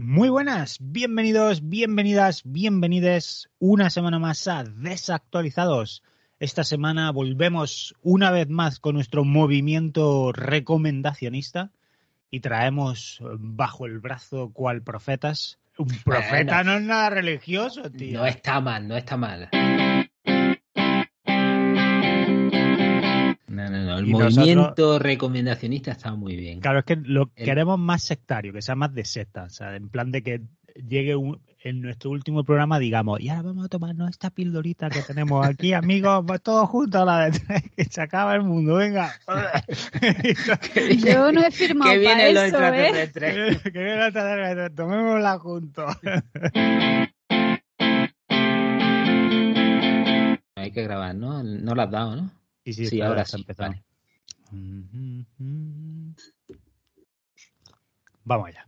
Muy buenas, bienvenidos, bienvenidas, bienvenides una semana más a Desactualizados. Esta semana volvemos una vez más con nuestro movimiento recomendacionista y traemos bajo el brazo cual profetas. Un profeta Bueno. no es nada religioso, tío. No está mal, no está mal. No, no, no. El Y movimiento recomendacionista está muy bien. Claro, es que lo El- queremos más sectario, que sea más de secta. O sea, en plan de que llegue un- en nuestro último programa, digamos, y ahora vamos a tomarnos esta pildorita que tenemos aquí, amigos, pues todos juntos a la de tres, que se acaba el mundo, venga. Yo no he firmado Que para vienen los eso, ¿eh? extraterrestres. que viene la tarde, tomémosla juntos. Hay que grabar, ¿no? No lo has dado, ¿no? Y sí, Sí, espera, ahora está sí, empezando. vale. Vamos allá.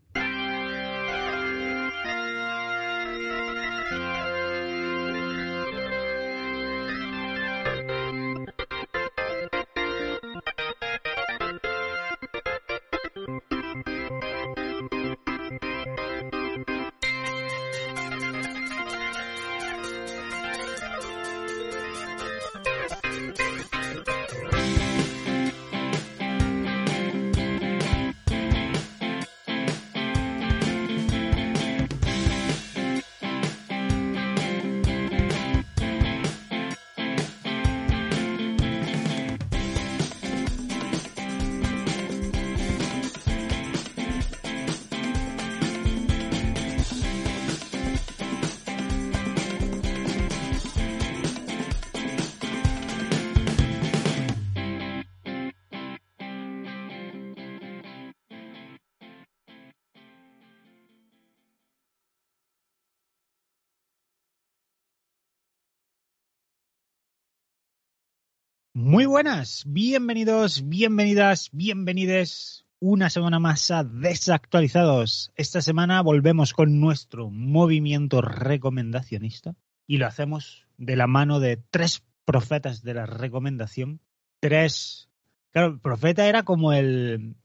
Muy buenas, bienvenidos, bienvenidas, bienvenides una semana más a Desactualizados. Esta semana volvemos con nuestro movimiento recomendacionista y lo hacemos de la mano de tres profetas de la recomendación. Tres. Claro, profeta era como el.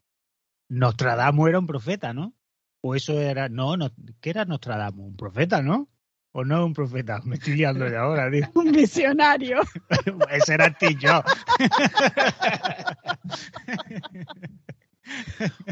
Nostradamus era un profeta, ¿no? O eso era. No, no ¿qué era Nostradamus? Un profeta, ¿no? ¿O no un profeta? Me estoy liando de ahora, tío. Un visionario. Ese era ti yo.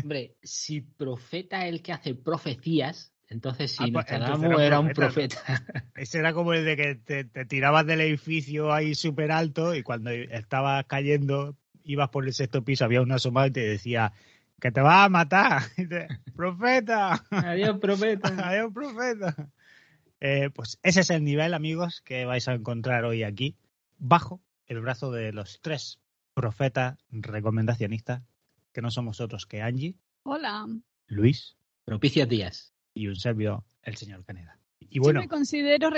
Hombre, si profeta es el que hace profecías, entonces si Ah, pues, Nostradamus entonces era era un profeta, profeta. Ese era como el de que te, te tirabas del edificio ahí súper alto y cuando estabas cayendo, ibas por el sexto piso, había un asomado y te decía que te vas a matar. Y te, profeta, Adiós, profeta. adiós, profeta. Eh, pues ese es el nivel, amigos, que vais a encontrar hoy aquí, bajo el brazo de los tres profetas recomendacionistas, que no somos otros que Angie, Hola. Luis Propicias días. y un servidor, el señor Caneda. Y Yo me considero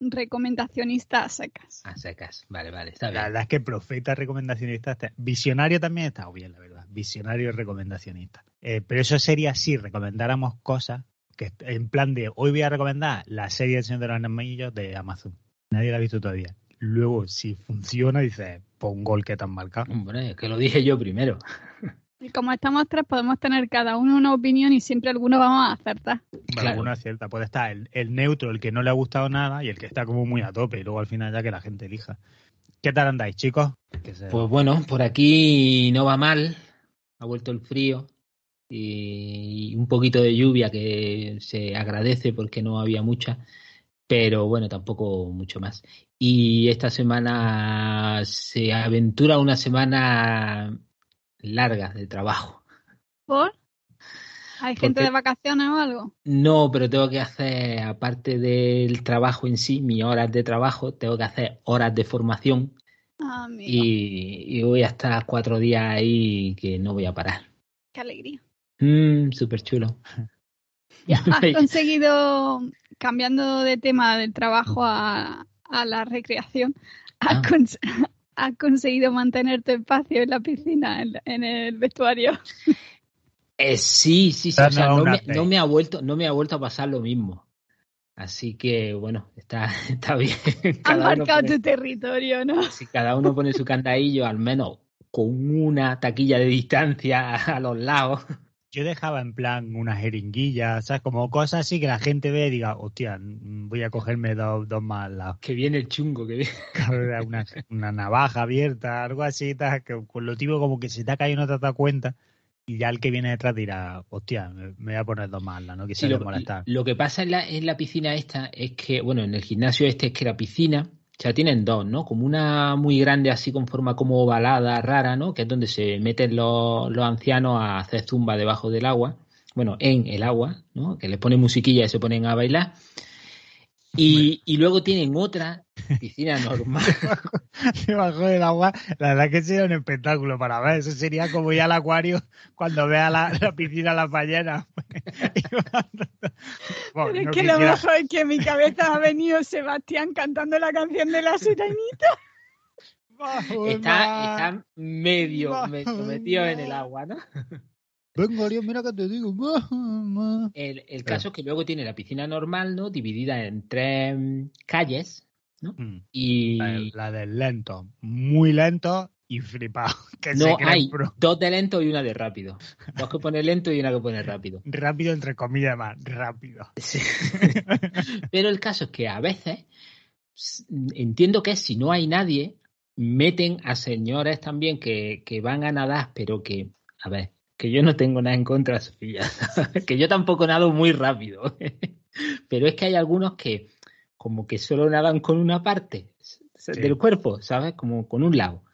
recomendacionista a secas. A secas. Vale, vale, está la bien. verdad es que profeta recomendacionista, está- visionario también está bien, la verdad. Visionario y recomendacionista. Eh, pero eso sería si recomendáramos cosas que en plan de hoy voy a recomendar la serie del Señor de los Anillos de Amazon. Nadie la ha visto todavía. Luego, si funciona, dices, pon un gol que tan marcado. Hombre, que lo dije yo primero. Y como estamos tres, podemos tener cada uno una opinión y siempre alguno vamos a acertar. Bueno, Claro. alguna es cierta. Puede estar el, el neutro, el que no le ha gustado nada, y el que está como muy a tope. Y luego al final ya que la gente elija. ¿Qué tal andáis, chicos? Se- Pues bueno, por aquí no va mal. Ha vuelto el frío y un poquito de lluvia que se agradece porque no había mucha, pero bueno, tampoco mucho más. Y esta semana se aventura una semana larga de trabajo. ¿Por? ¿Hay gente de vacaciones o algo? No, pero tengo que hacer, aparte del trabajo en sí, mis horas de trabajo, tengo que hacer horas de formación Ah, y, y voy a estar cuatro días ahí que no voy a parar. qué alegría. Mmm, súper chulo. has conseguido, cambiando de tema del trabajo a, la recreación, has, ah. conseguido mantener tu espacio en la piscina, en, el vestuario. Eh, sí, sí, sí. O sea, no, me, no, me, ha vuelto, no me ha vuelto a pasar lo mismo. Así que, bueno, está, está bien. Ha marcado tu territorio, ¿no? Si cada uno pone su candadillo, al menos con una taquilla de distancia a los lados. Yo dejaba en plan una jeringuilla, ¿sabes? Como cosas así que la gente ve y diga, hostia, voy a cogerme dos, dos más. Que viene el chungo, que viene. Una, una navaja abierta, algo así, que con lo tipo como que se te ha caído y no te has dado cuenta y ya el que viene detrás dirá, hostia, me, voy a poner dos malas, no quisiera molestar. Lo que pasa en la, en la piscina esta es que, bueno, en el gimnasio este es que la piscina, sea, tienen dos, ¿no? Como una muy grande, así con forma como ovalada, rara, ¿no? Que es donde se meten los, los ancianos a hacer zumba debajo del agua, bueno, en el agua, ¿no? Que les ponen musiquilla y se ponen a bailar. Y, y, luego tienen otra piscina normal. Debajo del agua, la verdad que sería un espectáculo para ver. Eso sería como ir al acuario cuando vea la, la piscina las ballenas. Pero es que lo mejor es que en mi cabeza ha venido Sebastián cantando la canción de la sirenita. Está, está medio metido en el agua, ¿no? Venga, mira que te digo. El, el caso es que luego tiene la piscina normal, ¿no? Dividida en tres calles, ¿no? Mm. Y... La, del lento, muy lento y flipado. Que no, hay dos de lento y una de rápido. Dos que pone lento y una que pone rápido. Rápido entre comillas más, rápido. Pero el caso es que a veces, entiendo que si no hay nadie, meten a señores también que, que van a nadar, pero que, a ver, que yo no tengo nada en contra, Sofía, que yo tampoco nado muy rápido, pero es que hay algunos que como que solo nadan con una parte del cuerpo, ¿sabes? Como con un lado,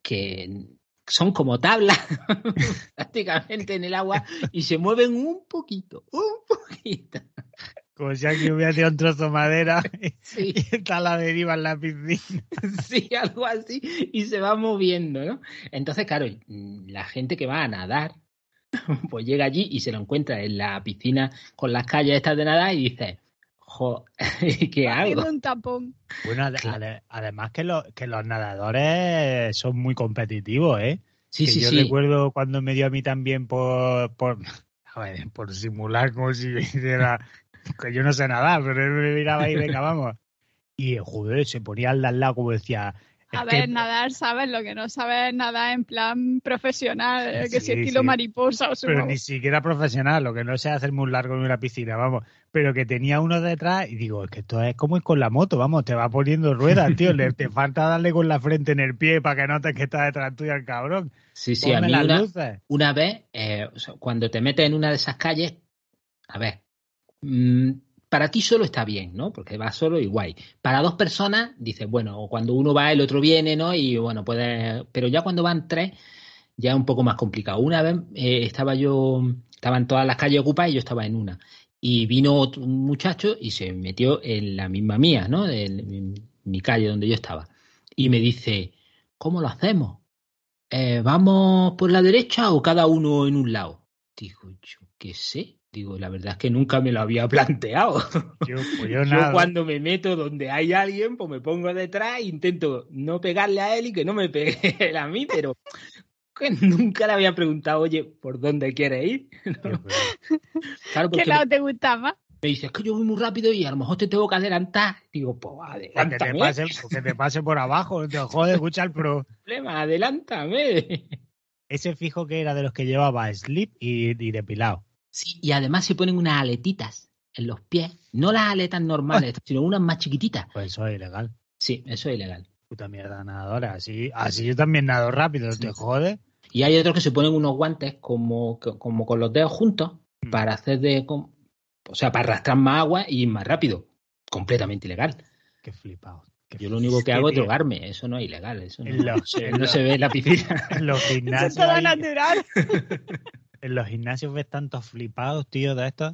que son como tablas prácticamente en el agua y se mueven un poquito, un poquito. Como si alguien hubiera tirado un trozo de madera y está a la deriva en la piscina. Sí, algo así, y se va moviendo, ¿no? Entonces, claro, la gente que va a nadar, pues llega allí y se lo encuentra en la piscina con las calles estas de nada y dice, jo, ¿qué hago? un tapón. Bueno, además que, que los nadadores son muy competitivos, ¿eh? Sí, sí, yo sí. recuerdo cuando me dio a mí también por, por, por simular como si hiciera que yo no sé nadar, pero él me miraba ahí, venga, vamos. Y joder, se ponía al lado como decía, a ver, nadar, ¿sabes? Lo que no sabes nada en plan profesional, eh, que si estilo mariposa o Pero ni siquiera profesional, lo que no sé hacer muy largo en una piscina, vamos. Pero que tenía uno detrás y digo, es que esto es como ir con la moto, vamos, te va poniendo ruedas, tío. Le, te falta darle con la frente en el pie para que notes que está detrás tuyo el cabrón. Sí, sí, a mí una, vez, eh, cuando te metes en una de esas calles, a ver, mmm, para ti solo está bien, ¿no? Porque va solo y guay. Para dos personas, dices, bueno, cuando uno va, el otro viene, ¿no? Y bueno, puede. Pero ya cuando van tres, ya es un poco más complicado. Una vez eh, estaba yo, estaban todas las calles ocupadas y yo estaba en una. Y vino otro, un muchacho y se metió en la misma mía, ¿no? En, mi calle donde yo estaba. Y me dice, ¿cómo lo hacemos? Eh, ¿Vamos por la derecha o cada uno en un lado? Digo, yo qué sé. Digo, la verdad es que nunca me lo había planteado. Yo, pues yo, yo cuando me meto donde hay alguien, pues me pongo detrás e intento no pegarle a él y que no me pegue él a mí, pero que nunca le había preguntado, oye, ¿por dónde quieres ir? ¿Qué lado te gustaba? Me dice, es que yo voy muy rápido y a lo mejor te tengo que adelantar. Digo, pues adelántame. Que te pase, que te pase por abajo, te jode, escucha el pro. Problema, adelántame. Ese fijo que era de los que llevaba slip y, y depilado. Sí, y además se ponen unas aletitas en los pies, no las aletas normales, sino unas más chiquititas. Pues eso es ilegal. Sí, eso es ilegal. Puta mierda nadadora, así, así yo también nado rápido, te jode. Y hay otros que se ponen unos guantes como, como con los dedos juntos mm. para hacer de, o sea, para arrastrar más agua y ir más rápido. Completamente ilegal. Qué flipado. Yo lo único que hago es drogarme, eso no es ilegal, eso no, se ve en la piscina. En los gimnasios. Eso es natural. en los gimnasios ves tantos flipados, tío, de estos.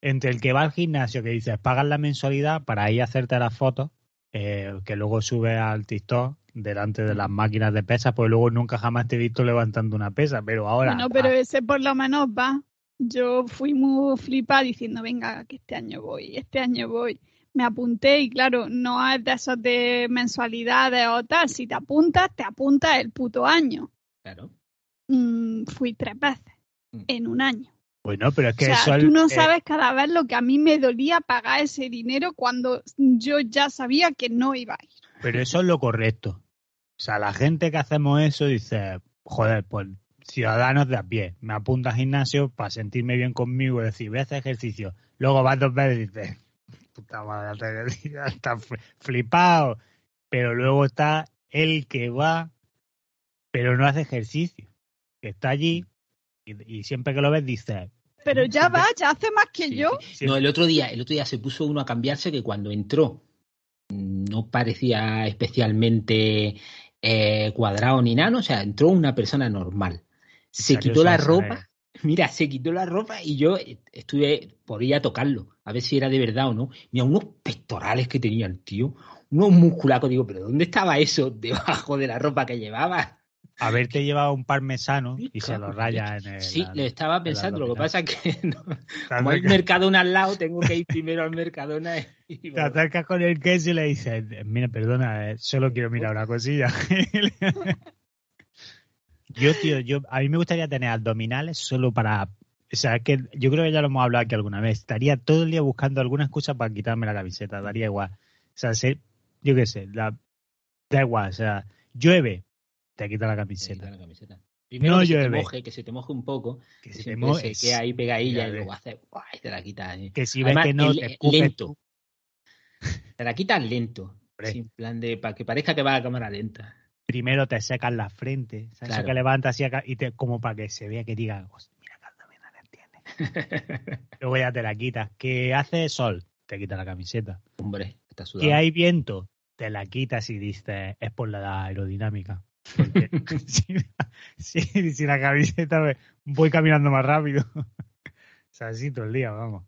Entre el que va al gimnasio, que dices, pagas la mensualidad para ir a hacerte las fotos, eh, que luego sube al TikTok delante de las máquinas de pesas, pues luego nunca jamás te he visto levantando una pesa, pero ahora... No, pero ese por lo menos va. yo fui muy flipada diciendo, venga, que este año voy, este año voy. Me apunté y claro, no es de esos de mensualidades o tal. Si te apuntas, te apuntas el puto año. Claro. Mm, fui tres veces. En un año. Bueno, pero es que o sea, eso es- tú no eh, sabes cada vez lo que a mí me dolía pagar ese dinero cuando yo ya sabía que no iba a ir. pero eso es lo correcto. O sea, la gente que hacemos eso dice, joder, pues ciudadanos de a pie, me apunto al gimnasio para sentirme bien conmigo y decir, voy a hacer ejercicio. Luego vas dos veces y dices, puta madre, está fl- flipado. Pero luego está el que va, pero no hace ejercicio. Que está allí y, y siempre que lo ves dices, Pero ya Siempre- va, ya hace más que Sí, yo. sí. No, el otro día, el otro día se puso uno a cambiarse que cuando entró mm, no parecía especialmente eh, cuadrado ni nada, o sea, entró una persona normal. Se quitó la ropa, mira, se quitó la ropa y yo estuve por ir a tocarlo, a ver si era de verdad o no. Mira, unos pectorales que tenía el tío, unos musculacos, digo, pero ¿dónde estaba eso debajo de la ropa que llevaba? Haberte llevado un parmesano y se lo raya en el... Sí, le estaba pensando, lo que pasa es que no, como hay Mercadona al lado, tengo que ir primero al Mercadona y Te acercas con el queso y le dices, mira, perdona, eh, solo quiero mirar una cosilla. yo, tío, yo, a mí me gustaría tener abdominales solo para... O sea, es que yo creo que ya lo hemos hablado aquí alguna vez. Estaría todo el día buscando alguna excusa para quitarme la camiseta, daría igual. O sea, sé- yo qué sé, la, da igual, o sea, llueve, te quita la Se quita camiseta. la camiseta. Primero No que se te llueve. moje, que se te moje un poco, Que que se, te mojes, se queda ahí pegadilla y luego hace ¡guay! te la quitas. eh. que si Además, ves que no, te escupes lento. Te la quitas lento. En plan de para que parezca que va a cámara lenta. primero te secas la frente. Eso Claro. que levantas acá y te, como para que se vea que diga, "Hostia, mira que abdominales tiene. Luego ya te la quitas. ¿Qué hace sol? Te quita la camiseta. Hombre, está ¿Que sudado. hay viento? Te la quitas y dices, es por la aerodinámica. Porque si, si- si la camiseta me- voy caminando más rápido. o sea, así todo el día, vamos.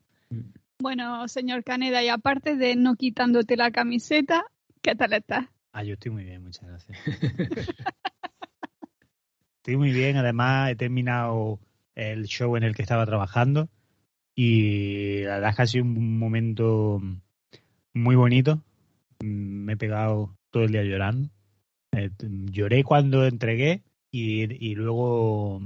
Bueno, señor Caneda, y aparte de no quitándote la camiseta, ¿qué tal estás? Ah, yo estoy muy bien, muchas gracias. estoy muy bien, además he terminado el show en el que estaba trabajando y la verdad es que ha sido un momento muy bonito. Mm, Me he pegado todo el día llorando. Eh, lloré cuando entregué y, y luego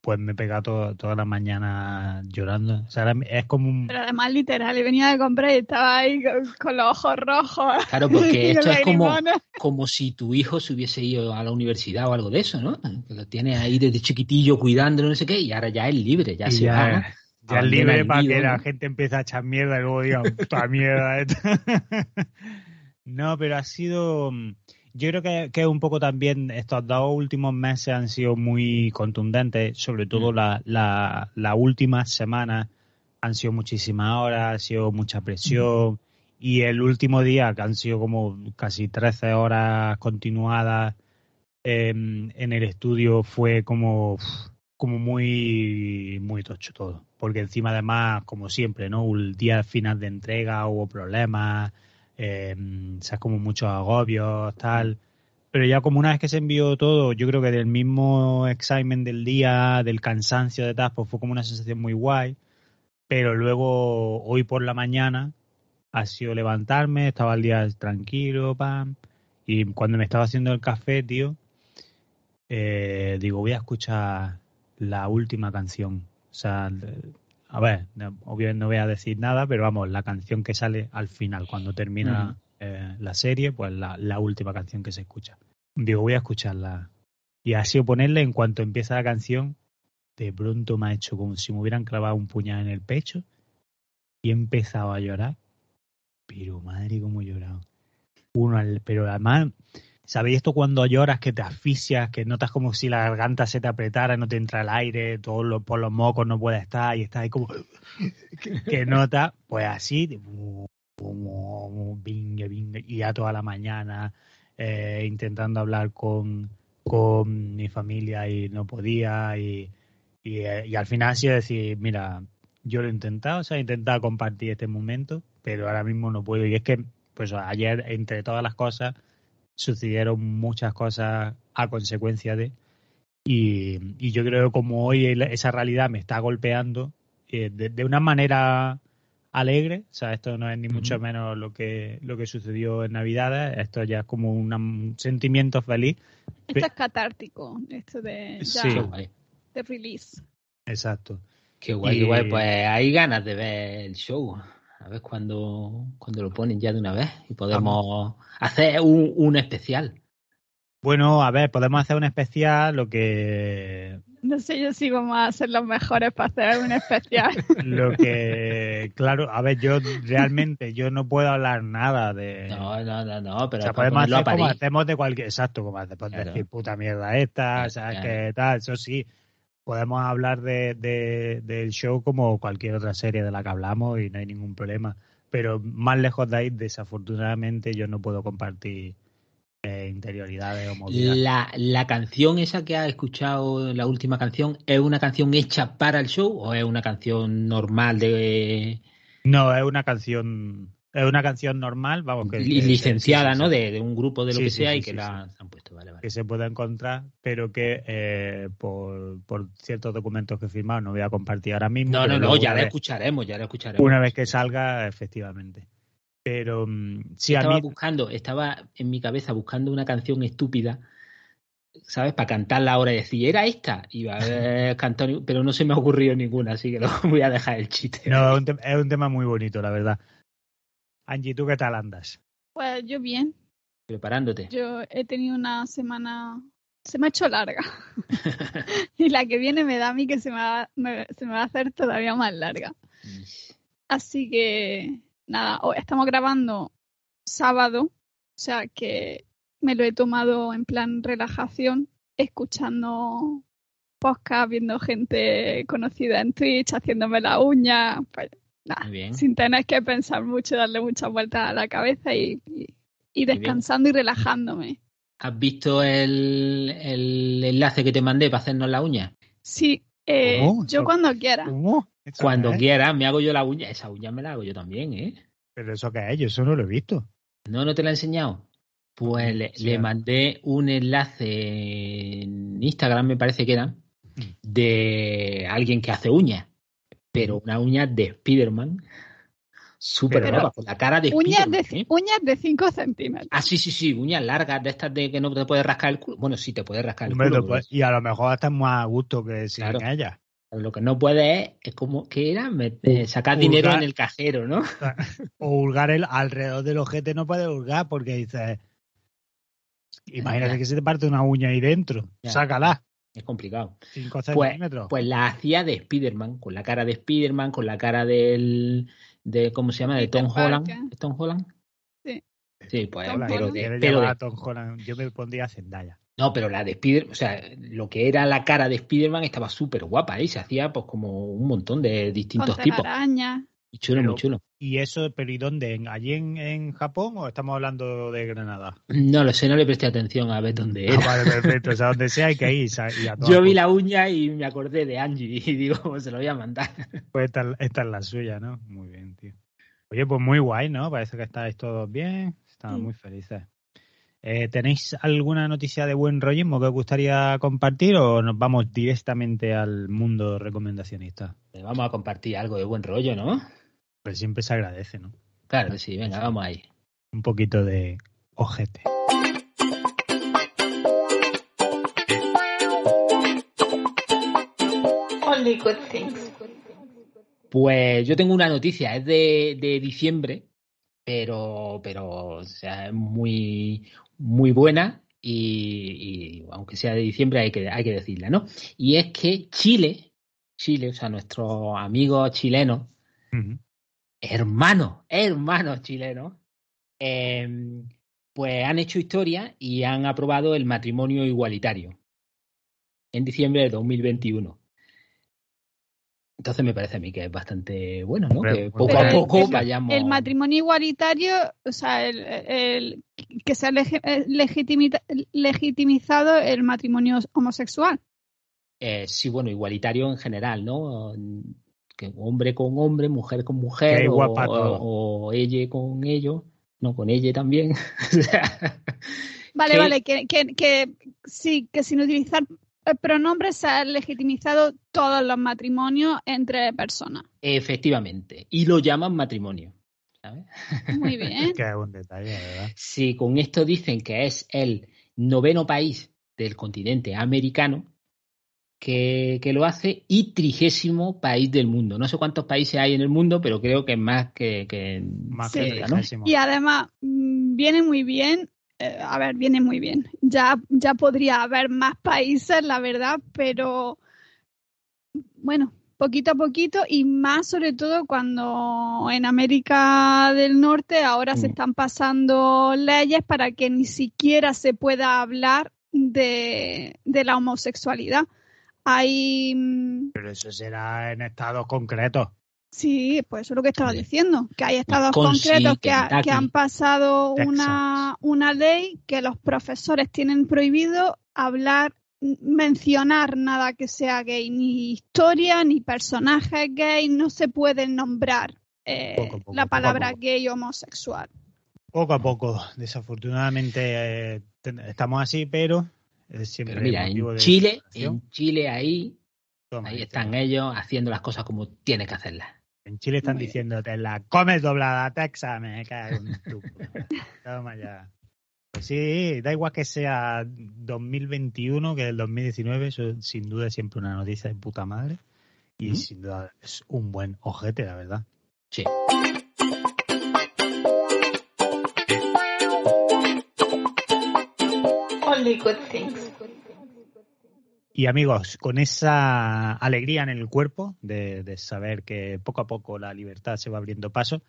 pues me he pegado todo- toda la mañana llorando. O sea, es como un... Pero además literal, y venía de comprar y estaba ahí con, con los ojos rojos. Claro, porque esto es como, como si tu hijo se hubiese ido a la universidad o algo de eso, ¿no? Que lo tienes ahí desde chiquitillo cuidándolo, no sé qué, y ahora ya es libre, ya y se ya, va. ¿no? ya es libre para que la gente empiece a echar mierda y luego digan, puta mierda. esta". no, pero ha sido. Yo creo que, que un poco también estos dos últimos meses han sido muy contundentes, sobre todo Mm. la, la, la última semana han sido muchísimas horas, ha sido mucha presión. Y el último día, que han sido como casi 13 horas continuadas em, en el estudio, fue como, como muy, muy tocho todo. Porque encima, además, como siempre, ¿no? El día final de entrega hubo problemas, em, o sea, como muchos agobios, tal. Pero ya como una vez que se envió todo, yo creo que del mismo examen del día, del cansancio de tal, pues fue como una sensación muy guay. Pero luego, hoy por la mañana, ha sido levantarme, estaba el día tranquilo, pam. Y cuando me estaba haciendo el café, tío, eh, digo, voy a escuchar la última canción. O sea, a ver, no- obviamente no voy a decir nada, pero vamos, la canción que sale al final, cuando termina eh, la serie, pues la, la última canción que se escucha. Digo, voy a escucharla. Y sido ponerle en cuanto empieza la canción, de pronto me ha hecho como si me hubieran clavado un puñal en el pecho y he empezado a llorar. Pero madre, cómo he llorado. Uno al- pero además, ¿sabéis esto cuando lloras que te asfixias, que notas como si la garganta se te apretara, no te entra el aire, todos los, por los mocos no puedes estar y estás ahí como que, notas, pues así, de- como vingue, y ya toda la mañana eh, intentando hablar con, con mi familia y no podía y, y, eh, y al final sido decir, mira, yo lo he intentado, o sea, he intentado compartir este momento, pero ahora mismo no puedo. Y es que, pues ayer, entre todas las cosas, sucedieron muchas cosas a consecuencia de. Y, y yo creo que como hoy esa realidad me está golpeando eh, de, de, una manera alegre, o sea, esto no es ni mucho menos lo que, lo que sucedió en Navidad, esto ya es como un sentimiento feliz. Esto es catártico, esto de, ya, Sí. de release. Exacto. Qué guay, Y- qué guay. Pues hay ganas de ver el show. A ver cuándo, cuándo lo ponen ya de una vez y podemos hacer un, un especial. Bueno, a ver, podemos hacer un especial, lo que No sé yo si vamos a ser los mejores para hacer un especial. lo que claro, a ver, yo realmente yo no puedo hablar nada de No, no, no, no, pero o sea, podemos hacer como hacemos de cualquier exacto, como hace- pues, Claro. decir puta mierda esta, Claro, sabes claro. que tal, eso sí. Podemos hablar de, de- del show como cualquier otra serie de la que hablamos y no hay ningún problema. Pero más lejos de ahí, desafortunadamente, yo no puedo compartir eh, interioridades o movidas. La, la canción esa que has escuchado, la última canción, ¿es una canción hecha para el show o es una canción normal de No, es una canción, una canción normal, vamos, que, li- que- licenciada, ¿no? De, de un grupo de lo Sí, que sea sí, y que la han puesto, vale, vale. que se puede encontrar, pero que eh, por, por ciertos documentos que he firmado no voy a compartir ahora mismo. No, no, no, ya la vez- escucharemos, ya la escucharemos. Una vez que salga, efectivamente. Pero mm, sí, a estaba mí, buscando, estaba en mi cabeza buscando una canción estúpida, ¿sabes? Para cantarla ahora y decir, era esta. Y a ver, cantar, pero no se me ha ocurrido ninguna, así que lo voy a dejar el chiste. no, es es un tema muy bonito, la verdad. Angie, ¿tú qué tal andas? Pues yo bien. Preparándote. Yo he tenido una semana. Se me ha hecho larga. y la que viene me da a mí que se me va, me- se me va a hacer todavía más larga. Así que, nada, hoy estamos grabando sábado, o sea que me lo he tomado en plan relajación, escuchando podcast, viendo gente conocida en Twitch, haciéndome la uña, pues nada, Muy bien. sin tener que pensar mucho, darle muchas vueltas a la cabeza y, y- descansando y relajándome. ¿Has visto el, el enlace que te mandé para hacernos la uña? Sí, eh, ¿Cómo? yo cuando quiera. ¿Cómo? ¿Eso Cuando quieras, me hago yo la uña. Esa uña me la hago yo también, ¿eh? Pero eso que es, yo eso no lo he visto. ¿No, no te la he enseñado? Pues le, Sí. le mandé un enlace en Instagram, me parece que era, de alguien que hace uñas. Pero una uña de Spiderman. Súper guapa, con la cara de Uñas Spiderman. de, ¿eh? uñas de 5 centímetros. Ah, sí, sí, sí, uñas largas, de estas de que no te puedes rascar el culo. Bueno, sí, te puedes rascar el Hombre, culo. puedes- y a lo mejor estás más a gusto que sin Claro. ella. pero Lo que no puedes es, es como, ¿qué era? Eh, sacar Hurgar. dinero en el cajero, ¿no? O hurgar el, alrededor del ojete no puedes hurgar porque dices. Imagínate Ya. que se te parte una uña ahí dentro. Ya. Sácala. Es complicado. 5 Pues, centímetros. pues la hacía de Spider-Man, con la cara de Spider-Man, con la cara del. De, ¿Cómo se llama? De Tom Holland. ¿Es Tom Holland? Sí. Sí, pues. Tom pero de, pero de- a Tom Holland. Yo me pondría a Zendaya. no, pero la de Spider, o sea, lo que era la cara de Spider-Man estaba súper guapa y se hacía pues como un montón de distintos Con tipos. telaraña. Chulo, Pero- muy chulo. ¿Y eso, pero y dónde? ¿En- ¿Allí en, en Japón o estamos hablando de Granada? No lo sé, no le presté atención a ver dónde Ah, era. vale, perfecto. O sea, donde sea hay que ir. y a Yo vi la uña y me acordé de Angie y digo, "Pues se lo voy a mandar. Pues esta, esta es la suya, ¿no? Muy bien, tío. Oye, pues muy guay, ¿no? Parece que estáis todos bien. Estamos Sí. muy felices. Eh, ¿Tenéis alguna noticia de buen rollismo que os gustaría compartir o nos vamos directamente al mundo recomendacionista? Vamos a compartir algo de buen rollo, ¿no? Pues siempre se agradece, ¿no? Claro que sí, venga, vamos ahí. Un poquito de ojete. Only good things. Pues yo tengo una noticia, es de, de diciembre, pero, pero o sea, es muy, muy buena y, y aunque sea de diciembre hay que, hay que decirla, ¿no? Y es que Chile, Chile, o sea, nuestros amigos chilenos, Ujú. Hermanos, hermanos chilenos, eh, pues han hecho historia y han aprobado el matrimonio igualitario en diciembre de 2021. Entonces me parece a mí que es bastante bueno, ¿no? Que poco a poco el, vayamos. el matrimonio igualitario, o sea, el, el- que se ha eh, legitimita- legitimizado el matrimonio homosexual. Eh, sí, bueno, igualitario en general, ¿no? Que hombre con hombre, mujer con mujer, o, o, o ella con ellos, no, con ella también. Vale, Que- vale, que, que, que sí, que sin utilizar el pronombre se ha legitimizado todos los matrimonios entre personas. Efectivamente. Y lo llaman matrimonio. ¿sabes? Muy bien. Que es un detalle, ¿verdad? Si con esto dicen que es el noveno país del continente americano que, que lo hace y trigésimo país del mundo. No sé cuántos países hay en el mundo, pero creo que es más que, que Más Sí. que. Y además, mm, viene muy bien. eh, a ver, viene muy bien. Ya, ya podría haber más países, la verdad, pero bueno, poquito a poquito y más sobre todo cuando en América del Norte ahora se Mm. están pasando leyes para que ni siquiera se pueda hablar de, de la homosexualidad. Hay, Pero eso será en estados concretos. Sí, pues eso es lo que estaba diciendo, que hay estados Wisconsin, concretos que, ha- que Kentucky. han pasado una, una ley que los profesores tienen prohibido hablar, mencionar nada que sea gay, ni historia, ni personajes gay, no se pueden nombrar eh, Poco a poco, la palabra poco. gay o homosexual. Poco a poco, desafortunadamente eh, estamos así, pero es siempre Pero mira, en de Chile, en Chile ahí, Toma, ahí están está. ellos haciendo las cosas como tiene que hacerlas. En Chile están Muy diciendo, te la comes doblada, Texas, me cago en tu. Toma ya. Pues sí, da igual que sea 2021 que el 2019, eso sin duda es siempre una noticia de puta madre. Y sin duda es un buen ojete, la verdad. Sí. Only good things. Y amigos, con esa alegría en el cuerpo de, de saber que poco a poco la libertad se va abriendo paso,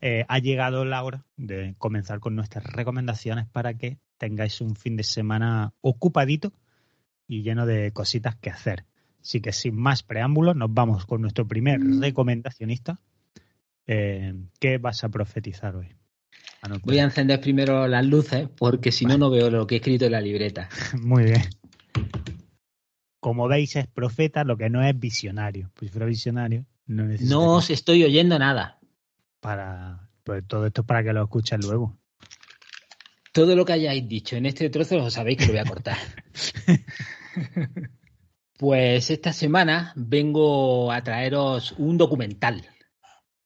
eh, ha llegado la hora de comenzar con nuestras recomendaciones para que tengáis un fin de semana ocupadito y lleno de cositas que hacer. Así que sin más preámbulos, nos vamos con nuestro primer recomendacionista. Eh, ¿Qué vas a profetizar hoy? Voy a encender primero las luces porque si no, no veo lo que he escrito en la libreta. Muy bien. Como veis, es profeta, lo que no es visionario. Pues si fuera visionario, no No os estoy oyendo nada. para. Pues todo esto es para que lo escuchen luego. Todo lo que hayáis dicho en este trozo lo sabéis que lo voy a cortar. Pues esta semana vengo a traeros un documental.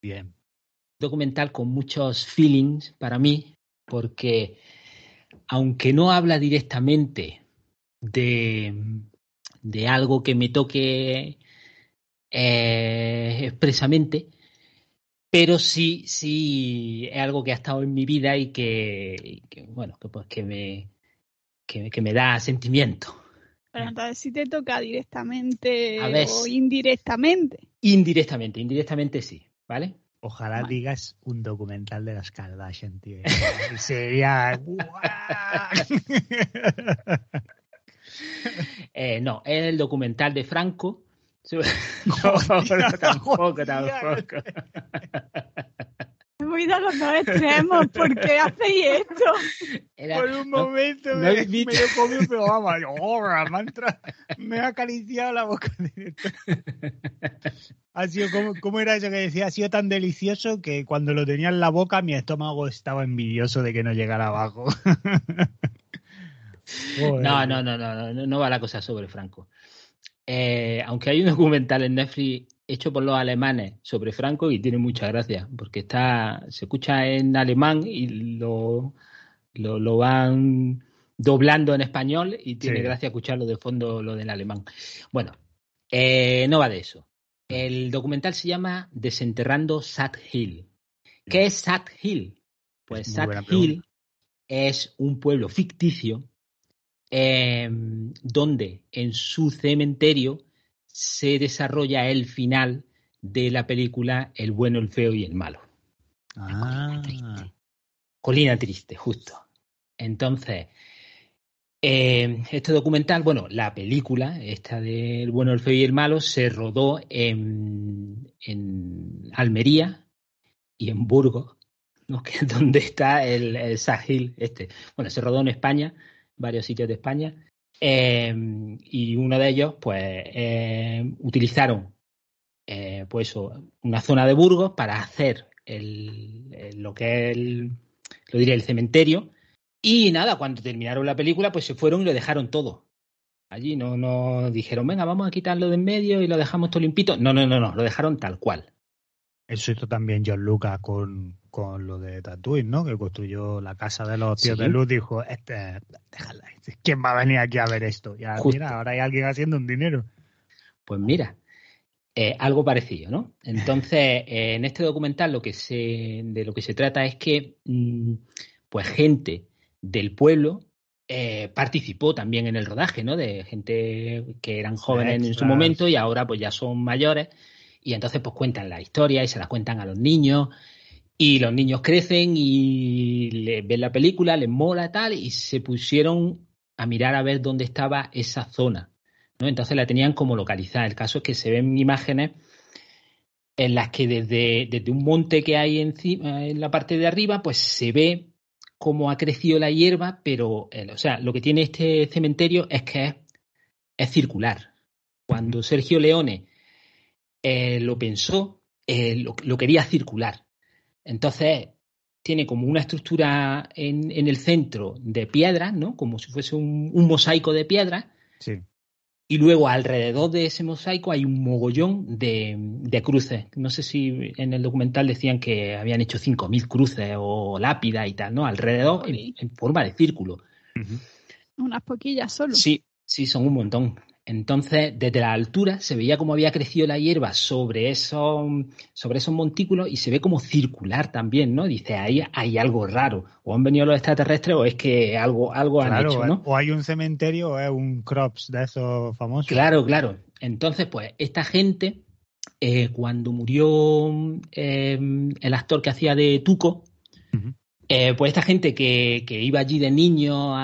Bien. Documental con muchos feelings para mí, porque aunque no habla directamente de, de algo que me toque eh, expresamente, pero sí, sí es algo que ha estado en mi vida y que, y que, bueno, que pues que me, que, que me da sentimiento. Pero entonces si te toca directamente o indirectamente. Indirectamente, indirectamente sí, ¿vale? Ojalá digas un documental de las Kardashian, tío. Sería. Eh, no, es el documental de Franco. Hostia, no, tampoco, tampoco. Voy a los dos extremos, ¿por qué hacéis esto? Era- Por un no, momento no me, me pero vamos, oh, me, ha entrado- me ha acariciado la boca directa. Ha sido como, ¿Cómo era eso que decía? Ha sido tan delicioso que cuando lo tenía en la boca mi estómago estaba envidioso de que no llegara abajo. No, no, no, no, no, no va la cosa sobre Franco. Eh, aunque hay un documental en Netflix hecho por los alemanes sobre Franco y tiene mucha gracia, porque está, se escucha en alemán y lo, lo, lo van doblando en español y tiene Sí. gracia escucharlo de fondo lo del alemán. Bueno, eh, no va de eso. El documental se llama Desenterrando Sat Hill. ¿Qué es Sat Hill? Pues pregunta. Hill es un pueblo ficticio eh, donde en su cementerio se desarrolla el final de la película El bueno, el feo y el malo. Ah, Triste. Colina triste, justo. Entonces, eh, este documental, bueno, la película, esta de El bueno, el feo y el malo, se rodó en, en Almería y en Burgos, ¿no? que es donde está el, el Sahil este. Bueno, se rodó en España, varios sitios de España, eh, y uno de ellos, pues, eh, utilizaron eh, pues una zona de Burgos para hacer el, lo que es el, lo diré, el cementerio. Y nada, cuando terminaron la película, pues se fueron y lo dejaron todo. Allí no, no dijeron, venga, vamos a quitarlo de en medio y lo dejamos todo limpito. No, no, no, no, lo dejaron tal cual. Eso hizo también John Lucas con, con lo de Tatooine, ¿no? Que construyó la casa de los tíos de luz. Dijo, este, déjala, ¿quién va a venir aquí a ver esto? Y ahora, mira, ahora hay alguien haciendo un dinero. Pues mira, eh, algo parecido, ¿no? Entonces, eh, en este documental lo que se, de lo que se trata es que, mm, pues, gente del pueblo eh, participó también en el rodaje, ¿no? De gente que eran jóvenes en su momento y ahora pues ya son mayores y entonces pues cuentan la historia y se la cuentan a los niños y los niños crecen y le, ven la película, les mola tal y se pusieron a mirar a ver dónde estaba esa zona, ¿no? Entonces la tenían como localizada. El caso es que se ven imágenes en las que desde, desde un monte que hay encima, en la parte de arriba, pues se ve cómo ha crecido la hierba, pero, eh, o sea, lo que tiene este cementerio es que es, circular. Cuando Sergio Leone eh, lo pensó, eh, lo, quería circular. Entonces, tiene como una estructura en, el centro de piedras, ¿no? Como si fuese un, un mosaico de piedras. Sí. Y luego alrededor de ese mosaico hay un mogollón de, cruces. No sé si en el documental decían que habían hecho 5.000 cruces o lápidas y tal, ¿no? Alrededor en, forma de círculo. Unas poquillas solo. Sí, sí, son un montón. Entonces, desde la altura se veía cómo había crecido la hierba sobre esos, sobre esos montículos y se ve como circular también, ¿no? Dice, ahí hay algo raro. O han venido los extraterrestres o es que algo, algo han hecho, ¿no? O hay un cementerio o es un crops de esos famosos. Claro, claro. Entonces, pues, esta gente, eh, cuando murió eh, el actor que hacía de Tuco, eh, pues esta gente que, iba allí de niño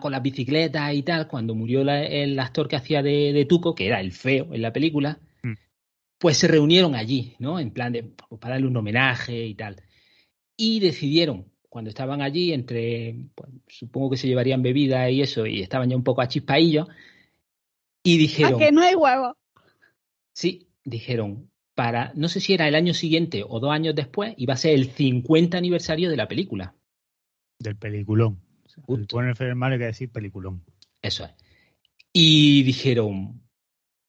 con las bicicletas y tal, cuando murió el actor que hacía de, Tuco, que era el feo en la película, mm. pues se reunieron allí, ¿no? En plan de pues, para darle un homenaje y tal. Y decidieron, cuando estaban allí, entre, pues, supongo que se llevarían bebida y eso, y estaban ya un poco a chispaillo, y dijeron... ¿A que no hay huevo? Sí, dijeron, para, no sé si era el año siguiente o dos años después, iba a ser el 50 aniversario de la película. Del peliculón. El poner hay que decir peliculón. Eso es. Y dijeron,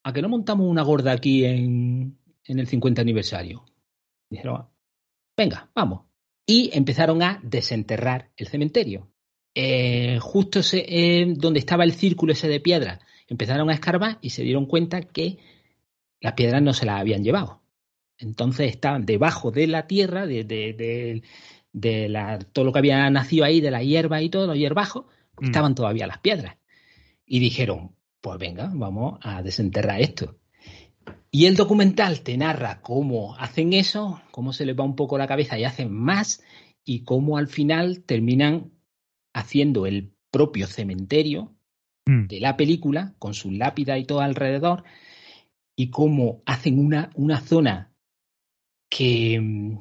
¿a que no montamos una gorda aquí en, en el 50 aniversario? Dijeron, venga, vamos. Y empezaron a desenterrar el cementerio. Eh, justo eh, donde estaba el círculo ese de piedra, empezaron a escarbar y se dieron cuenta que las piedras no se las habían llevado. Entonces estaban debajo de la tierra, de, de, de, la, todo lo que había nacido ahí, de la hierba y todo, los hierbajos, mm. estaban todavía las piedras. Y dijeron, pues venga, vamos a desenterrar esto. Y el documental te narra cómo hacen eso, cómo se les va un poco la cabeza y hacen más, y cómo al final terminan haciendo el propio cementerio mm. de la película, con su lápida y todo alrededor, y cómo hacen una, una zona que mm,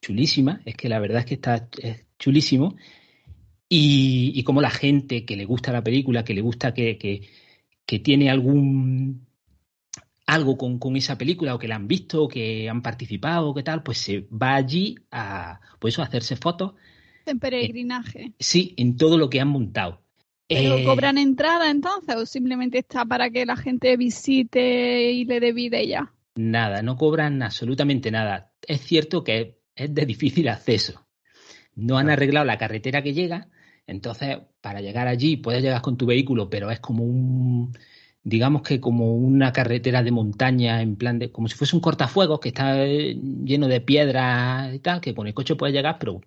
chulísima, es que la verdad es que está es chulísimo, y, y cómo la gente que le gusta la película, que le gusta que, que, tiene algún algo con, con, esa película o que la han visto, que han participado, que tal, pues se va allí a pues a hacerse fotos. En peregrinaje. sí, en todo lo que han montado. ¿Pero eh, cobran entrada entonces o simplemente está para que la gente visite y le dé vida y ya? Nada, no cobran absolutamente nada. Es cierto que es de difícil acceso. No han arreglado la carretera que llega, entonces para llegar allí puedes llegar con tu vehículo, pero es como un, digamos que como una carretera de montaña en plan de, como si fuese un cortafuegos que está lleno de piedras y tal, que con el coche puedes llegar, pero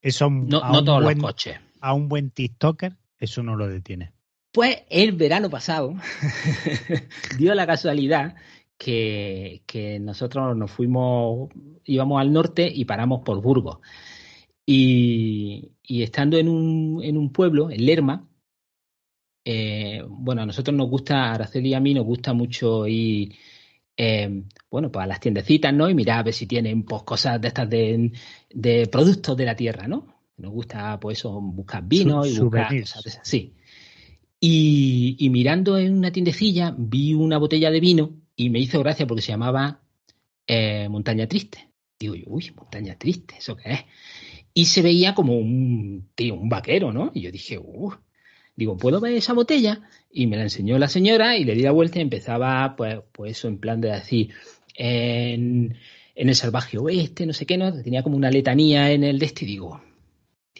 Eso no, no todos los coches. A un buen TikToker eso no lo detiene. Pues el verano pasado dio la casualidad que, nosotros nos fuimos, íbamos al norte y paramos por Burgos. Y, estando en un, en un, pueblo, en Lerma, eh, bueno, a nosotros nos gusta, Araceli y a mí nos gusta mucho ir, eh, bueno, pues a las tiendecitas, ¿no? Y mirar a ver si tienen pues, cosas de estas de, de productos de la tierra, ¿no? Nos gusta, pues eso, buscar vino y buscar cosas Sí. Y, mirando en una tiendecilla vi una botella de vino y me hizo gracia porque se llamaba eh, Montaña Triste. Digo yo, uy, Montaña Triste, ¿eso qué es? Y se veía como un tío, un vaquero, ¿no? Y yo dije, uh, Digo, ¿puedo ver esa botella? Y me la enseñó la señora y le di la vuelta y empezaba, pues, pues eso, en plan de decir, en, en el salvaje oeste, no sé qué, ¿no? Tenía como una letanía en el de este y digo,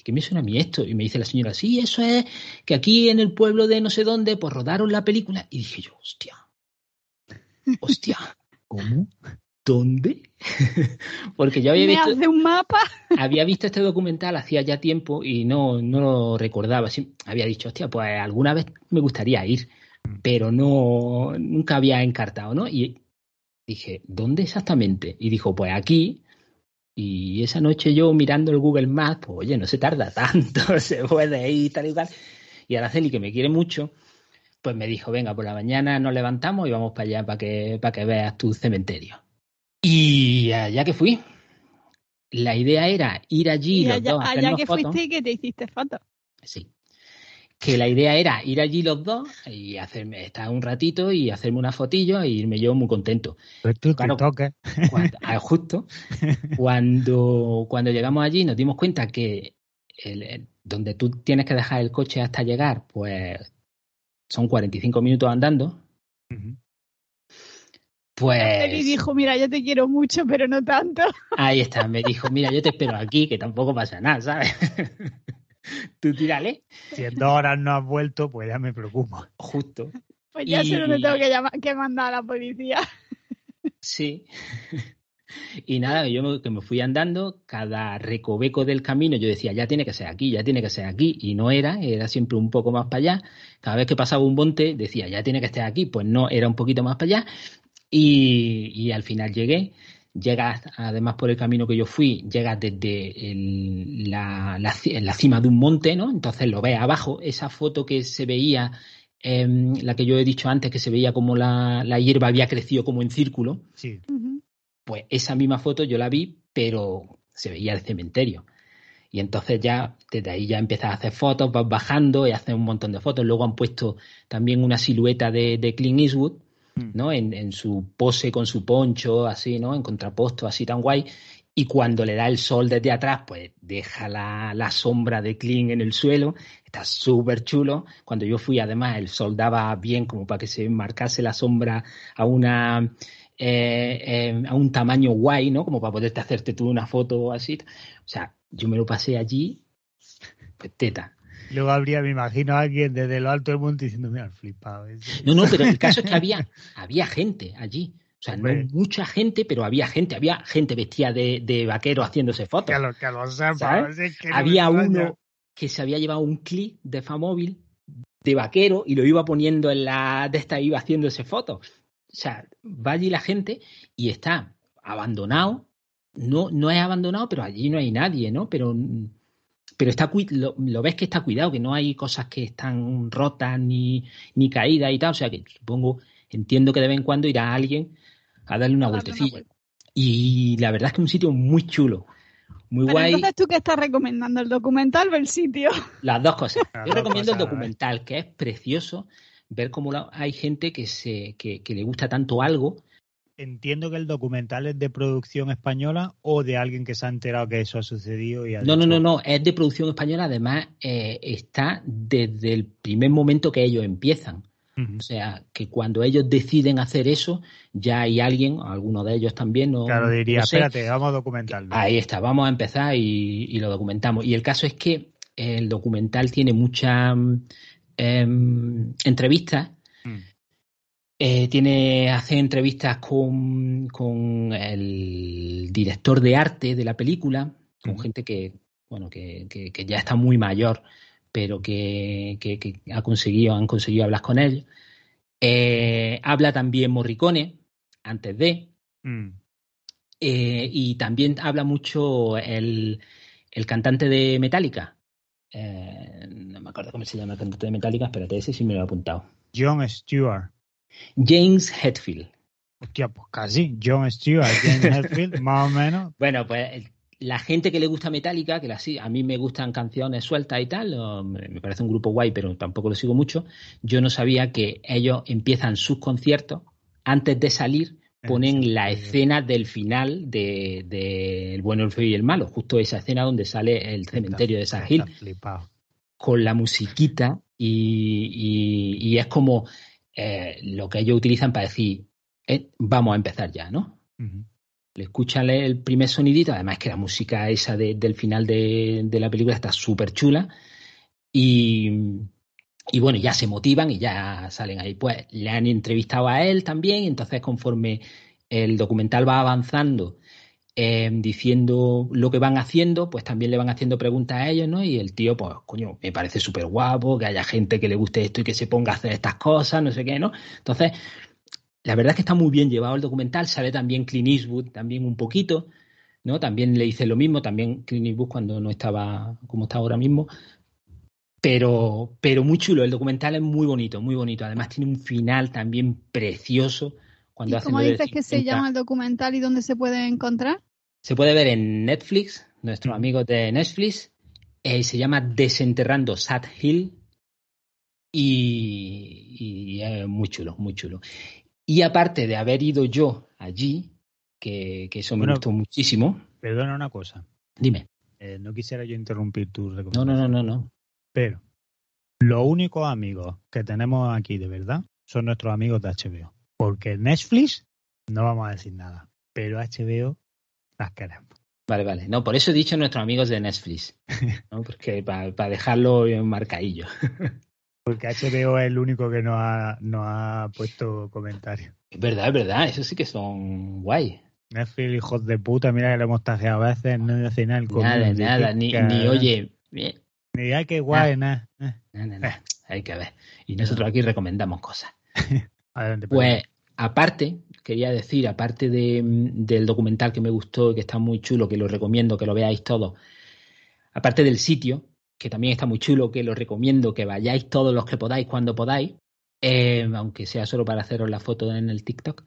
¿qué me suena a mí esto? Y me dice la señora, sí, eso es que aquí en el pueblo de no sé dónde, pues rodaron la película. Y dije yo, hostia, hostia, ¿cómo? ¿Dónde? Porque yo había ¿Me visto, hace un mapa? había visto este documental hacía ya tiempo y no, no lo recordaba. Sí, había dicho, hostia, pues alguna vez me gustaría ir, pero no, nunca había encartado, ¿no? Y dije, ¿dónde exactamente? Y dijo, pues aquí. Y esa noche yo mirando el Google Maps, pues oye, no se tarda tanto, se puede ir tal y tal. Y Araceli, que me quiere mucho, pues me dijo, venga, por la mañana nos levantamos y vamos para allá para que, para que veas tu cementerio. Y allá que fui. La idea era ir allí Y los allá, dos allá que fotos. fuiste y que te hiciste fotos. Sí. Que la idea era ir allí los dos y hacerme, estar un ratito y hacerme una fotillo e irme yo muy contento. Pues tú Claro. te toques. Cuando- ah, justo cuando, cuando llegamos allí nos dimos cuenta que el- el- donde tú tienes que dejar el coche hasta llegar, pues son 45 minutos andando. Pues Él dijo, mira, yo te quiero mucho, pero no tanto. ahí está, me dijo, mira, yo te espero aquí, que tampoco pasa nada, ¿sabes? tú tírale, Si en dos horas no has vuelto, pues ya me preocupo. justo. Pues ya sé Y- dónde tengo que, llamar, que mandar a la policía. Sí. Y nada, yo me, que me fui andando, cada recoveco del camino yo decía, ya tiene que ser aquí, ya tiene que ser aquí, y no era, era siempre un poco más para allá. Cada vez que pasaba un monte decía, ya tiene que estar aquí, pues no, era un poquito más para allá. Y, y al final llegué. Llegas, además por el camino que yo fui, llegas desde el- la, la cima de un monte, ¿no? Entonces lo ves abajo, esa foto que se veía, em, la que yo he dicho antes, que se veía como la, la hierba había crecido como en círculo, Sí. Pues esa misma foto yo la vi, pero se veía el cementerio. Y entonces ya, desde ahí ya empiezas a hacer fotos, vas bajando y haces un montón de fotos. Luego han puesto también una silueta de, de Clint Eastwood. ¿No? En, en su pose con su poncho, así, ¿no? En contraposto, así tan guay. Y cuando le da el sol desde atrás, pues deja la, la sombra de Clint en el suelo. Está súper chulo. Cuando yo fui, además, el sol daba bien como para que se marcase la sombra a una eh, eh, a un tamaño guay, ¿no? Como para poderte hacerte tú una foto así. O sea, yo me lo pasé allí, pues teta. Luego habría, me imagino, a alguien desde lo alto del monte diciendo, mira, flipado. ese". No, no, pero el caso es que había, había gente allí. O sea, no mucha gente, pero había gente. Había gente vestida de, de vaquero haciéndose fotos. Que lo, que lo sepa, es que había uno que se había llevado un clip de Famóvil de vaquero y lo iba poniendo en la de esta, iba haciéndose fotos. O sea, va allí la gente y está abandonado. No, no es abandonado, pero allí no hay nadie, ¿no? Pero, pero está lo, lo ves que está cuidado, que no hay cosas que están rotas ni, ni caídas y tal. O sea que supongo, entiendo que de vez en cuando irá alguien a darle una A darle vueltecilla. Y la verdad es que es un sitio muy chulo, muy Pero guay. entonces, ¿tú qué estás recomendando? ¿El documental o el sitio? Las dos cosas. Las Yo dos recomiendo el cosas, documental, que es precioso ver cómo la- hay gente que, se, que, que le gusta tanto algo. Entiendo que el documental es de producción española o de alguien que se ha enterado que eso ha sucedido y ha No, no, dicho, no, no, es de producción española, además eh, está desde el primer momento que ellos empiezan. O sea, que cuando ellos deciden hacer eso, ya hay alguien, alguno de ellos también, no, Claro, diría, no sé, espérate, vamos a documentarlo. Ahí está, vamos a empezar y, y lo documentamos. Y el caso es que el documental tiene muchas mm, em, entrevistas. Eh, tiene, hace entrevistas con, con el director de arte de la película, con gente que, bueno, que, que- que ya está muy mayor, pero que, que- que ha conseguido, han conseguido hablar con él. Eh, habla también Morricone, antes de. Mm. Eh, y también habla mucho el, el cantante de Metallica. Eh, no me acuerdo cómo se llama el cantante de Metallica, espérate, ese sí me lo he apuntado. John Stewart. James Hetfield. Hostia, pues casi. John Stewart, James Hetfield, más o menos. Bueno, pues la gente que le gusta Metallica, que la, sí, a mí me gustan canciones sueltas y tal, o me parece un grupo guay, pero tampoco lo sigo mucho. Yo no sabía que ellos empiezan sus conciertos antes de salir ponen la escena del final de, de El bueno, el feo y el malo, justo esa escena donde sale el cementerio de Está flipado. con la musiquita y, es como eh, lo que ellos utilizan para decir, eh, vamos a empezar ya, ¿no? Le escuchan el primer sonidito, además que la música esa del final de, de la película está súper chula y, y bueno, ya se motivan y ya salen ahí. Pues le han entrevistado a él también, entonces conforme el documental va avanzando, eh, diciendo lo que van haciendo, pues también le van haciendo preguntas a ellos, ¿no? Y el tío, pues, coño, me parece súper guapo, que haya gente que le guste esto y que se ponga a hacer estas cosas, no sé qué, ¿no? Entonces, la verdad es que está muy bien llevado el documental, sale también Clint Eastwood, también un poquito, ¿no? También le dice lo mismo, también Clint Eastwood cuando no estaba como está ahora mismo, pero, pero muy chulo, el documental es muy bonito, muy bonito. Además tiene un final también precioso. Cuando ¿Y ¿Cómo dices que se llama el documental y dónde se puede encontrar? Se puede ver en Netflix, nuestros amigos de Netflix. Eh, se llama Desenterrando Sad Hill. Y, es muy chulo, muy chulo. Y aparte de haber ido yo allí, que, eso me gustó muchísimo. Perdona una cosa. Dime. Eh, no quisiera yo interrumpir tu recomendación. No, no, no, no, no. Pero los únicos amigos que tenemos aquí de verdad son nuestros amigos de HBO. Porque Netflix no vamos a decir nada, pero HBO las queremos. Vale, vale. No, por eso he dicho nuestros amigos de Netflix. ¿no? Porque para, dejarlo en marcadillo. Porque HBO es el único que no ha, no ha puesto comentarios. Es verdad, es verdad. Eso sí que son guay. Netflix, hijos de puta, mira que le hemos tajeado a veces, no hace nada. Nada, nada, ni, ni oye, ni que guay, nada. nada. Hay que ver. Y nosotros aquí recomendamos cosas. pues, aparte, quería decir, aparte de, del documental que me gustó, que está muy chulo, que lo recomiendo que lo veáis todos, aparte del sitio, que también está muy chulo, que lo recomiendo que vayáis todos los que podáis cuando podáis, eh, aunque sea solo para haceros la foto en el TikTok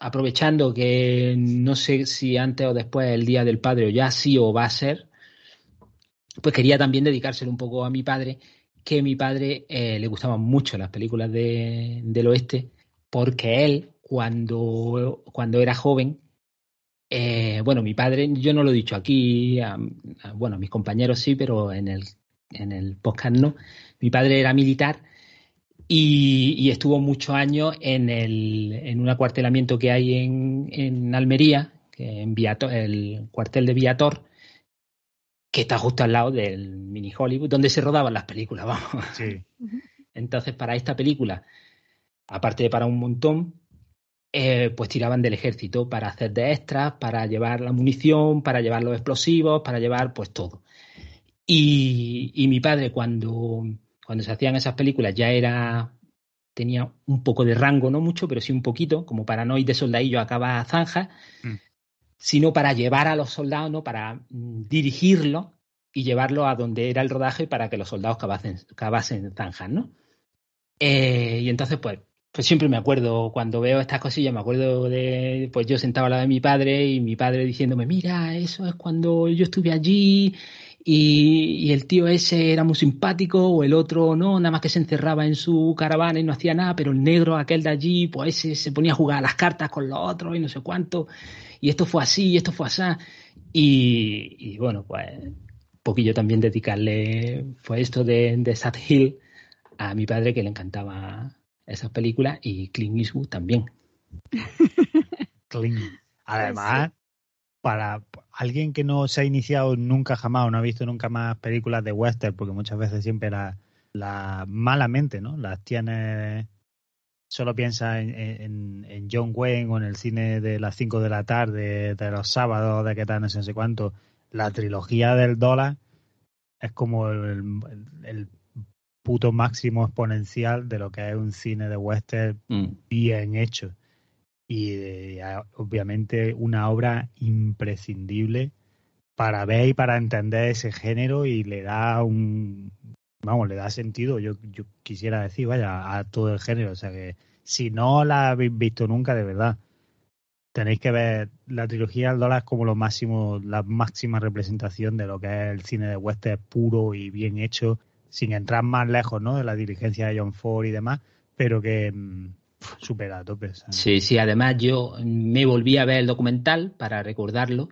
aprovechando que no sé si antes o después el Día del Padre o ya sí o va a ser, pues quería también dedicárselo un poco a mi padre, que a mi padre eh, le gustaban mucho las películas de, del oeste, porque él, cuando, cuando era joven, eh, bueno, mi padre, yo no lo he dicho aquí, bueno, a mis compañeros sí, pero en el, en el podcast no, mi padre era militar y, estuvo muchos años en, el, en un acuartelamiento que hay en, en Almería, que en el cuartel de Viator, que está justo al lado del mini Hollywood, donde se rodaban las películas, vamos. Entonces, para esta película, aparte de para un montón, eh, pues tiraban del ejército para hacer de extras, para llevar la munición, para llevar los explosivos, para llevar pues todo. Y, y mi padre, cuando cuando se hacían esas películas ya era tenía un poco de rango, no mucho, pero sí un poquito, como para no ir de soldadillo a cava zanja, mm. sino para llevar a los soldados, ¿no? Para mm, dirigirlo y llevarlo a donde era el rodaje para que los soldados cavasen, cavasen zanjas, ¿no? Eh, y entonces, pues, pues siempre me acuerdo, cuando veo estas cosillas, me acuerdo de, pues yo sentaba al lado de mi padre y mi padre diciéndome, mira, eso es cuando yo estuve allí y, el tío ese era muy simpático o el otro no, nada más que se encerraba en su caravana y no hacía nada, pero el negro aquel de allí, pues ese se ponía a jugar a las cartas con los otros y no sé cuánto, y esto fue así, y esto fue así, y, bueno, pues poquillo también dedicarle fue esto de, de Sad Hill a mi padre que le encantaba esas películas y Clint Eastwood también. Clint. Además, para alguien que no se ha iniciado nunca jamás o no ha visto nunca más películas de western, porque muchas veces siempre la, la malamente, ¿no? Las tiene solo piensa en, en, John Wayne o en el cine de las 5 de la tarde, de los sábados, de qué tal, no sé, cuánto. La trilogía del dólar es como el, el, puto máximo exponencial de lo que es un cine de western mm. bien hecho. Y eh, obviamente una obra imprescindible para ver y para entender ese género y le da un vamos le da sentido. Yo, yo quisiera decir vaya a todo el género. O sea que si no la habéis visto nunca de verdad tenéis que ver la trilogía del dólar como lo máximo la máxima representación de lo que es el cine de western puro y bien hecho sin entrar más lejos no de la dirigencia de John Ford y demás pero que mm, súper a tope. Sí, sí, además yo me volví a ver el documental para recordarlo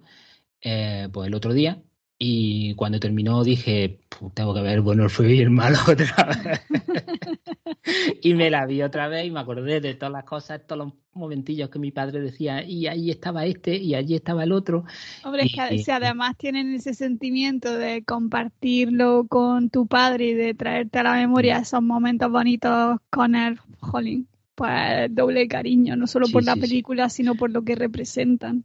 eh, pues el otro día Y cuando terminó dije, tengo que ver Bueno, fui el malo otra vez. y me la vi otra vez y me acordé de todas las cosas, todos los momentillos que mi padre decía, y ahí estaba este y allí estaba el otro. Hombre, es que si además tienen ese sentimiento de compartirlo con tu padre y de traerte a la memoria esos momentos bonitos con él, jolín, pues doble cariño, no solo por la película, sino por lo que representan.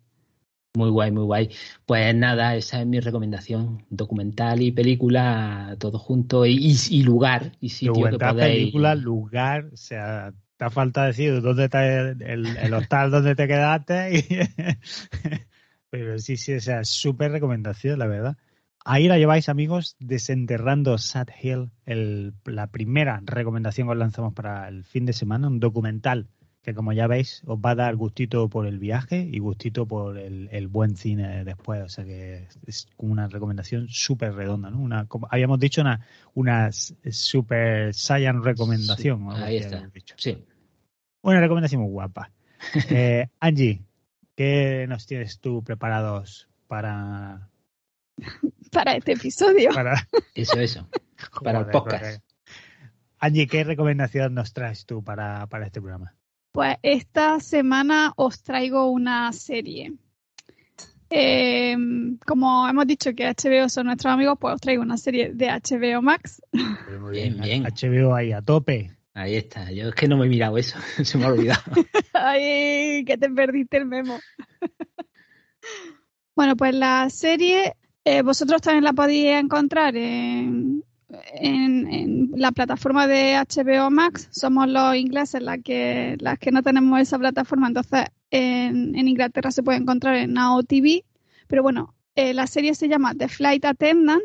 Muy guay, muy guay. Pues nada, esa es mi recomendación. Documental y película, todo junto y, lugar y sitio Documental, que película, lugar, o sea, te falta decir dónde está el, hostal donde te quedaste. Pero sí, sí, o sea, súper recomendación, la verdad. Ahí la lleváis, amigos, desenterrando Sad Hill, el, la primera recomendación que os lanzamos para el fin de semana, un documental que como ya veis os va a dar gustito por el viaje y gustito por el, buen cine después. O sea que es una recomendación súper redonda, ¿no? Una, como habíamos dicho, una, una super science recomendación. ahí está. Sí. Una recomendación muy guapa. Eh, Angie, ¿qué nos tienes tú preparados para... Para este episodio. Para... Eso, eso. Para el podcast. Angie, ¿qué recomendación nos traes tú para, para este programa? Pues esta semana os traigo una serie. Em, como hemos dicho que HBO son nuestros amigos, pues os traigo una serie de HBO Max. Muy bien, bien. HBO ahí a tope. Ahí está. Yo es que no me he mirado eso, se me ha olvidado. Ay, que te perdiste el memo. bueno, pues la serie eh, vosotros también la podéis encontrar en, en, la plataforma de HBO Max somos los ingleses las que, las que no tenemos esa plataforma, entonces en, Inglaterra se puede encontrar en Now TV, pero bueno, eh, la serie se llama The Flight Attendant,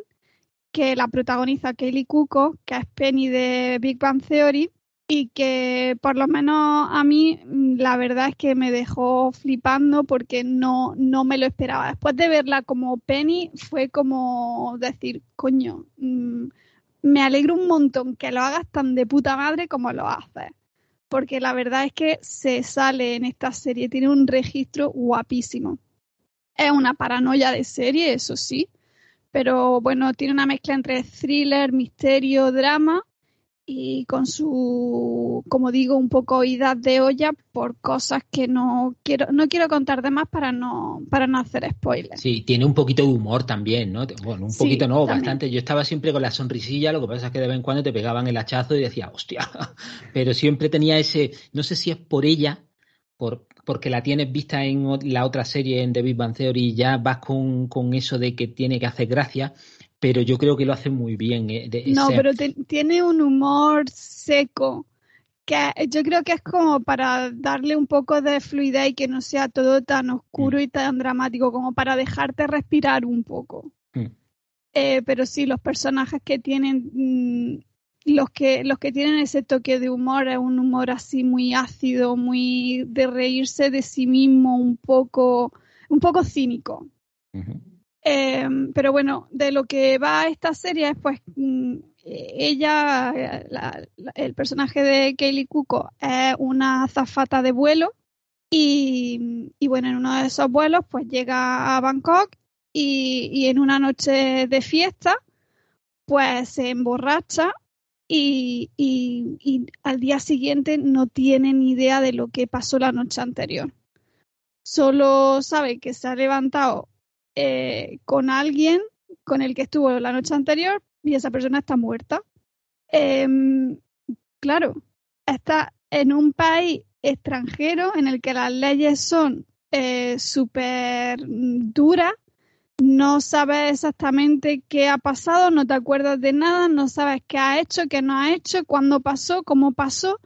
que la protagoniza Kaylee Cuoco, que es Penny de Big Bang Theory, y que por lo menos a mí la verdad es que me dejó flipando porque no, no me lo esperaba. Después de verla como Penny fue como decir, coño, mm, me alegro un montón que lo hagas tan de puta madre como lo haces. Porque la verdad es que se sale en esta serie, tiene un registro guapísimo. Es una paranoia de serie, eso sí, pero bueno, tiene una mezcla entre thriller, misterio, drama y con su, como digo, un poco ida de olla por cosas que no quiero, no quiero contar de más para no, para no hacer spoilers. Sí, tiene un poquito de humor también, ¿no? Bueno, un poquito no, bastante. Yo estaba siempre con la sonrisilla, lo que pasa es que de vez en cuando te pegaban el hachazo y decía, hostia, pero siempre tenía ese, no sé si es por ella, por, porque la tienes vista en la otra serie en The Big Bang Theory y ya vas con, con eso de que tiene que hacer gracia, pero yo creo que lo hace muy bien. Eh, no, pero tiene un humor seco, que yo creo que es como para darle un poco de fluidez y que no sea todo tan oscuro y tan dramático, como para dejarte respirar un poco. Mm. Eh, pero sí, los personajes que tienen, mm, los que, los que tienen ese toque de humor, es un humor así muy ácido, muy de reírse de sí mismo, un poco, un poco cínico. Em, pero bueno, de lo que va esta serie es pues mm, ella, el personaje de Kaylee Cuco es una azafata de vuelo y, bueno, en uno de esos vuelos pues llega a Bangkok y, en una noche de fiesta pues se emborracha y, y, al día siguiente no tiene ni idea de lo que pasó la noche anterior. Solo sabe que se ha levantado eh, con alguien con el que estuvo la noche anterior y esa persona está muerta. Em, claro, está en un país extranjero en el que las leyes son eh, súper duras, no sabes exactamente qué ha pasado, no te acuerdas de nada, no sabes qué ha hecho, qué no ha hecho, cuándo pasó, cómo pasó.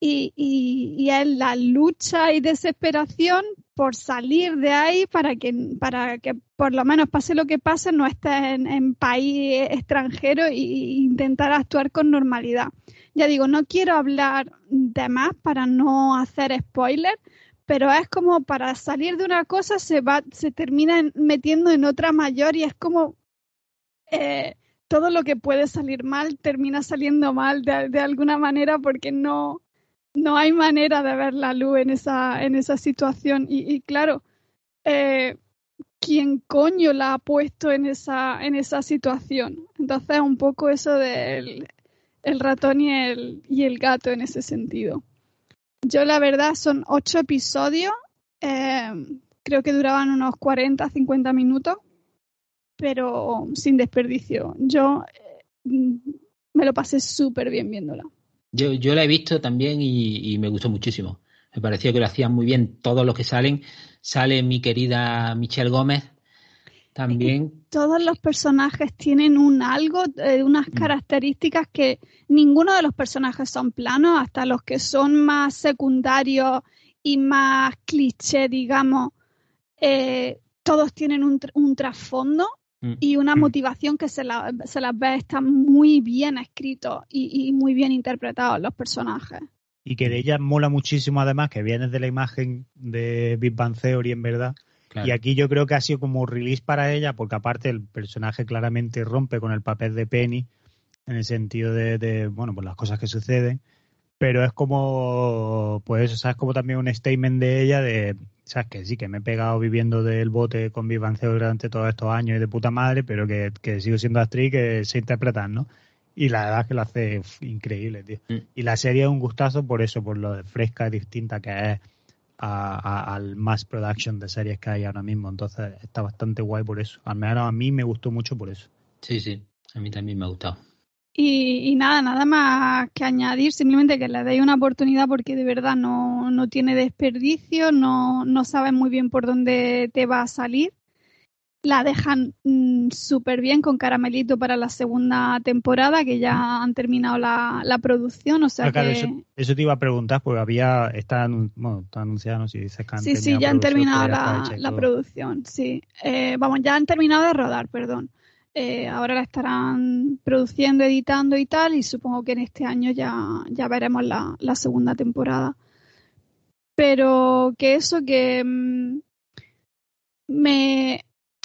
Y, y, y es la lucha y desesperación por salir de ahí para que, para que por lo menos pase lo que pase, no estés en, país extranjero e, intentar actuar con normalidad. Ya digo, no quiero hablar de más para no hacer spoiler, pero es como para salir de una cosa se va, se termina metiendo en otra mayor y es como eh, todo lo que puede salir mal termina saliendo mal de alguna manera porque no, no hay manera de ver la luz en esa, en esa situación. Y, claro, eh, quién coño la ha puesto en esa, en esa situación. Entonces, un poco eso del el ratón y el, y el gato en ese sentido. Yo, la verdad, son ocho episodios. Eh, creo que duraban unos 40, 50 minutos, pero sin desperdicio. Yo eh, me lo pasé súper bien viéndola. Yo, yo la he visto también y, y me gustó muchísimo. Me pareció que lo hacían muy bien todos los que salen. Sale mi querida Michelle Gómez también. Todos los personajes tienen un algo, eh, unas características que ninguno de los personajes son planos, hasta los que son más secundarios y más cliché, digamos, eh, todos tienen un, un trasfondo Mm. Y una Mm. motivación que se, la- se las ve, están muy bien escritos y, y muy bien interpretados los personajes. Y que de ella mola muchísimo, además, que viene de la imagen de Big Bang Theory, en verdad. Claro. Y aquí yo creo que ha sido como release para ella, porque aparte el personaje claramente rompe con el papel de Penny, en el sentido de, de, bueno, pues las cosas que suceden. Pero es como, pues, ¿sabes? Como también un statement de ella de, ¿sabes? Que sí, que me he pegado viviendo del bote con Theory durante todos estos años y de puta madre, pero que, que sigo siendo actriz que sé interpretar, ¿no? Y la verdad es que lo hace uf, increíble, tío. Mm. Y la serie es un gustazo por eso, por lo fresca y distinta que es a- a- al mass production de series que hay ahora mismo. Entonces está bastante guay por eso. Al menos a mí me gustó mucho por eso. Sí, sí. A mí también me ha gustado. Y, y nada, nada más que añadir, simplemente que le deis una oportunidad porque de verdad no, no tiene desperdicio, no, no sabes muy bien por dónde te va a salir. La dejan mm, súper bien con caramelito para la segunda temporada, que ya han terminado la, la producción, o sea Ah, claro, que... eso, eso te iba a preguntar porque había, está, bueno, está anunciado, no sé si dices que han Sí, sí, ya han terminado la, la producción, sí. Eh, vamos, ya han terminado de rodar, perdón. Eh, ahora la estarán produciendo, editando y tal, y supongo que en este año ya, ya veremos la, la segunda temporada. Pero que eso que mm, me,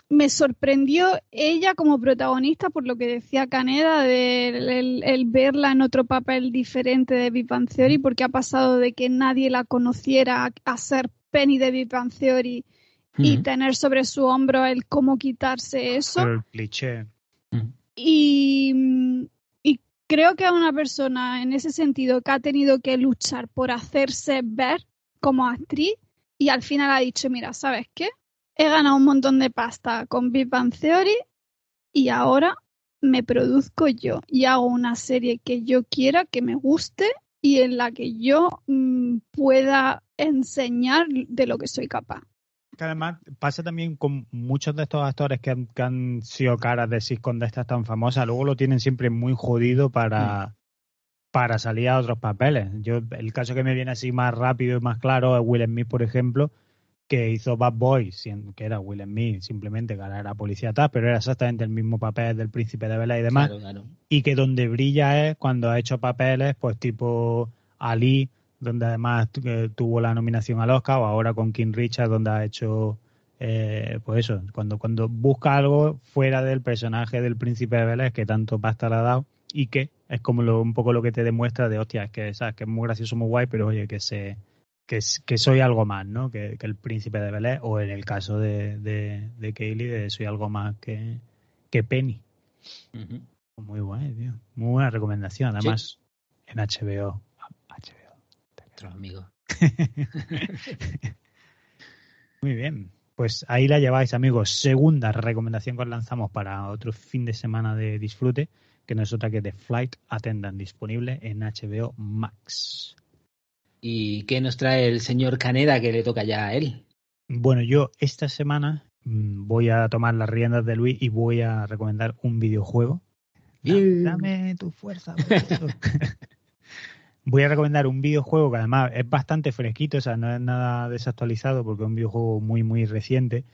me sorprendió ella como protagonista por lo que decía Caneda, de el, verla en otro papel diferente de Big Bang Theory, porque ha pasado de que nadie la conociera a, a ser Penny de Big Bang Theory y tener sobre su hombro el cómo quitarse eso. Pero el cliché. Y, y creo que es una persona en ese sentido que ha tenido que luchar por hacerse ver como actriz y al final ha dicho, mira, ¿sabes qué? He ganado un montón de pasta con Big Bang Theory y ahora me produzco yo y hago una serie que yo quiera, que me guste y en la que yo mm, pueda enseñar de lo que soy capaz. Que además pasa también con muchos de estos actores que han, que han sido caras de sitcom de estas tan famosas, luego lo tienen siempre muy jodido para, para salir a otros papeles. Yo El caso que me viene así más rápido y más claro es Will Smith, por ejemplo, que hizo Bad Boy, sien- que era Will Smith, simplemente que ahora era policía tal, pero era exactamente el mismo papel del príncipe de Bel y demás Claro, claro. y que donde brilla es cuando ha hecho papeles, pues tipo Ali, donde además que tuvo la nominación al Oscar, o ahora con King Richard, donde ha hecho, eh, pues eso, cuando, cuando busca algo fuera del personaje del príncipe de Vélez que tanto pasta le ha dado y que es como lo, un poco lo que te demuestra de, hostia, es que, ¿sabes? que es muy gracioso, muy guay, pero oye, que se que, que soy algo más, ¿no? Que, que el príncipe de Belén, o en el caso de, de, de Kaylee, de soy algo más que, que Penny. Muy guay, tío. Muy buena recomendación. Además, en. HBO. Nuestros amigos. Muy bien. Pues ahí la lleváis, amigos. Segunda recomendación que os lanzamos para otro fin de semana de disfrute, que no es otra que The Flight Attendant, disponible en HBO Max. ¿Y qué nos trae el señor Caneda que le toca ya a él? Bueno, yo esta semana mm, voy a tomar las riendas de Luis y voy a recomendar un videojuego. Dame tu fuerza. Voy a recomendar un videojuego que además es bastante fresquito, o sea, no es nada desactualizado porque es un videojuego muy, muy reciente,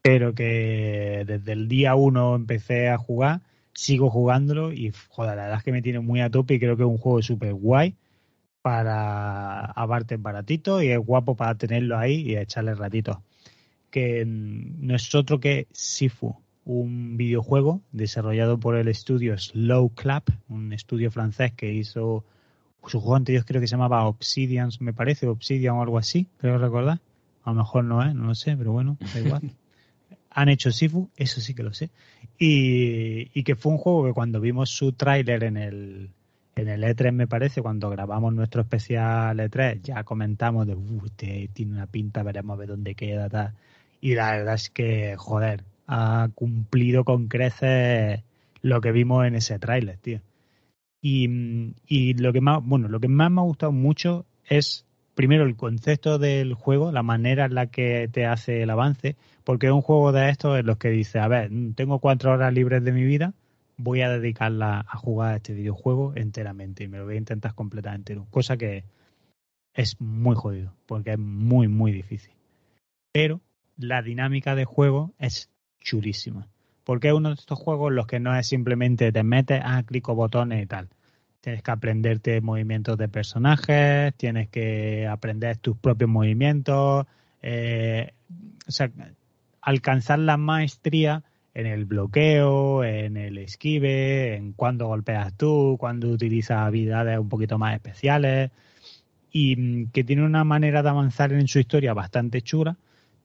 pero que desde el día uno empecé a jugar, sigo jugándolo y, joder, la verdad es que me tiene muy a tope y creo que es un juego súper guay para aparte baratito y es guapo para tenerlo ahí y echarle ratitos. Que mm, no es otro que Sifu, un videojuego desarrollado por el estudio Slow Clap, un estudio francés que hizo su juego anterior creo que se llamaba Obsidian, me parece, Obsidian o algo así, creo recordar. A lo mejor no es, no lo sé, pero bueno, da igual. han hecho Sifu, eso sí que lo sé. Y, y que fue un juego que cuando vimos su tráiler en el, en el E3 me parece, cuando grabamos nuestro especial E3, ya comentamos de, uh, este tiene una pinta, veremos a ver dónde queda, tal. Y la verdad es que, joder, ha cumplido con creces lo que vimos en ese tráiler, tío. Y, lo que más, bueno, lo que más me ha gustado mucho es primero el concepto del juego, la manera en la que te hace el avance, porque es un juego de estos en los que dice, a ver, tengo cuatro horas libres de mi vida, voy a dedicarla a jugar a este videojuego enteramente y me lo voy a intentar completar entero. Cosa que es muy jodido, porque es muy, muy difícil. Pero la dinámica de juego es chulísima. Porque es uno de estos juegos en los que no es simplemente te metes, ah, clico botones y tal. Tienes que aprenderte movimientos de personajes, tienes que aprender tus propios movimientos, eh, o sea, alcanzar la maestría en el bloqueo, en el esquive, en cuándo golpeas tú, cuándo utilizas habilidades un poquito más especiales y mm, que tiene una manera de avanzar en su historia bastante chula.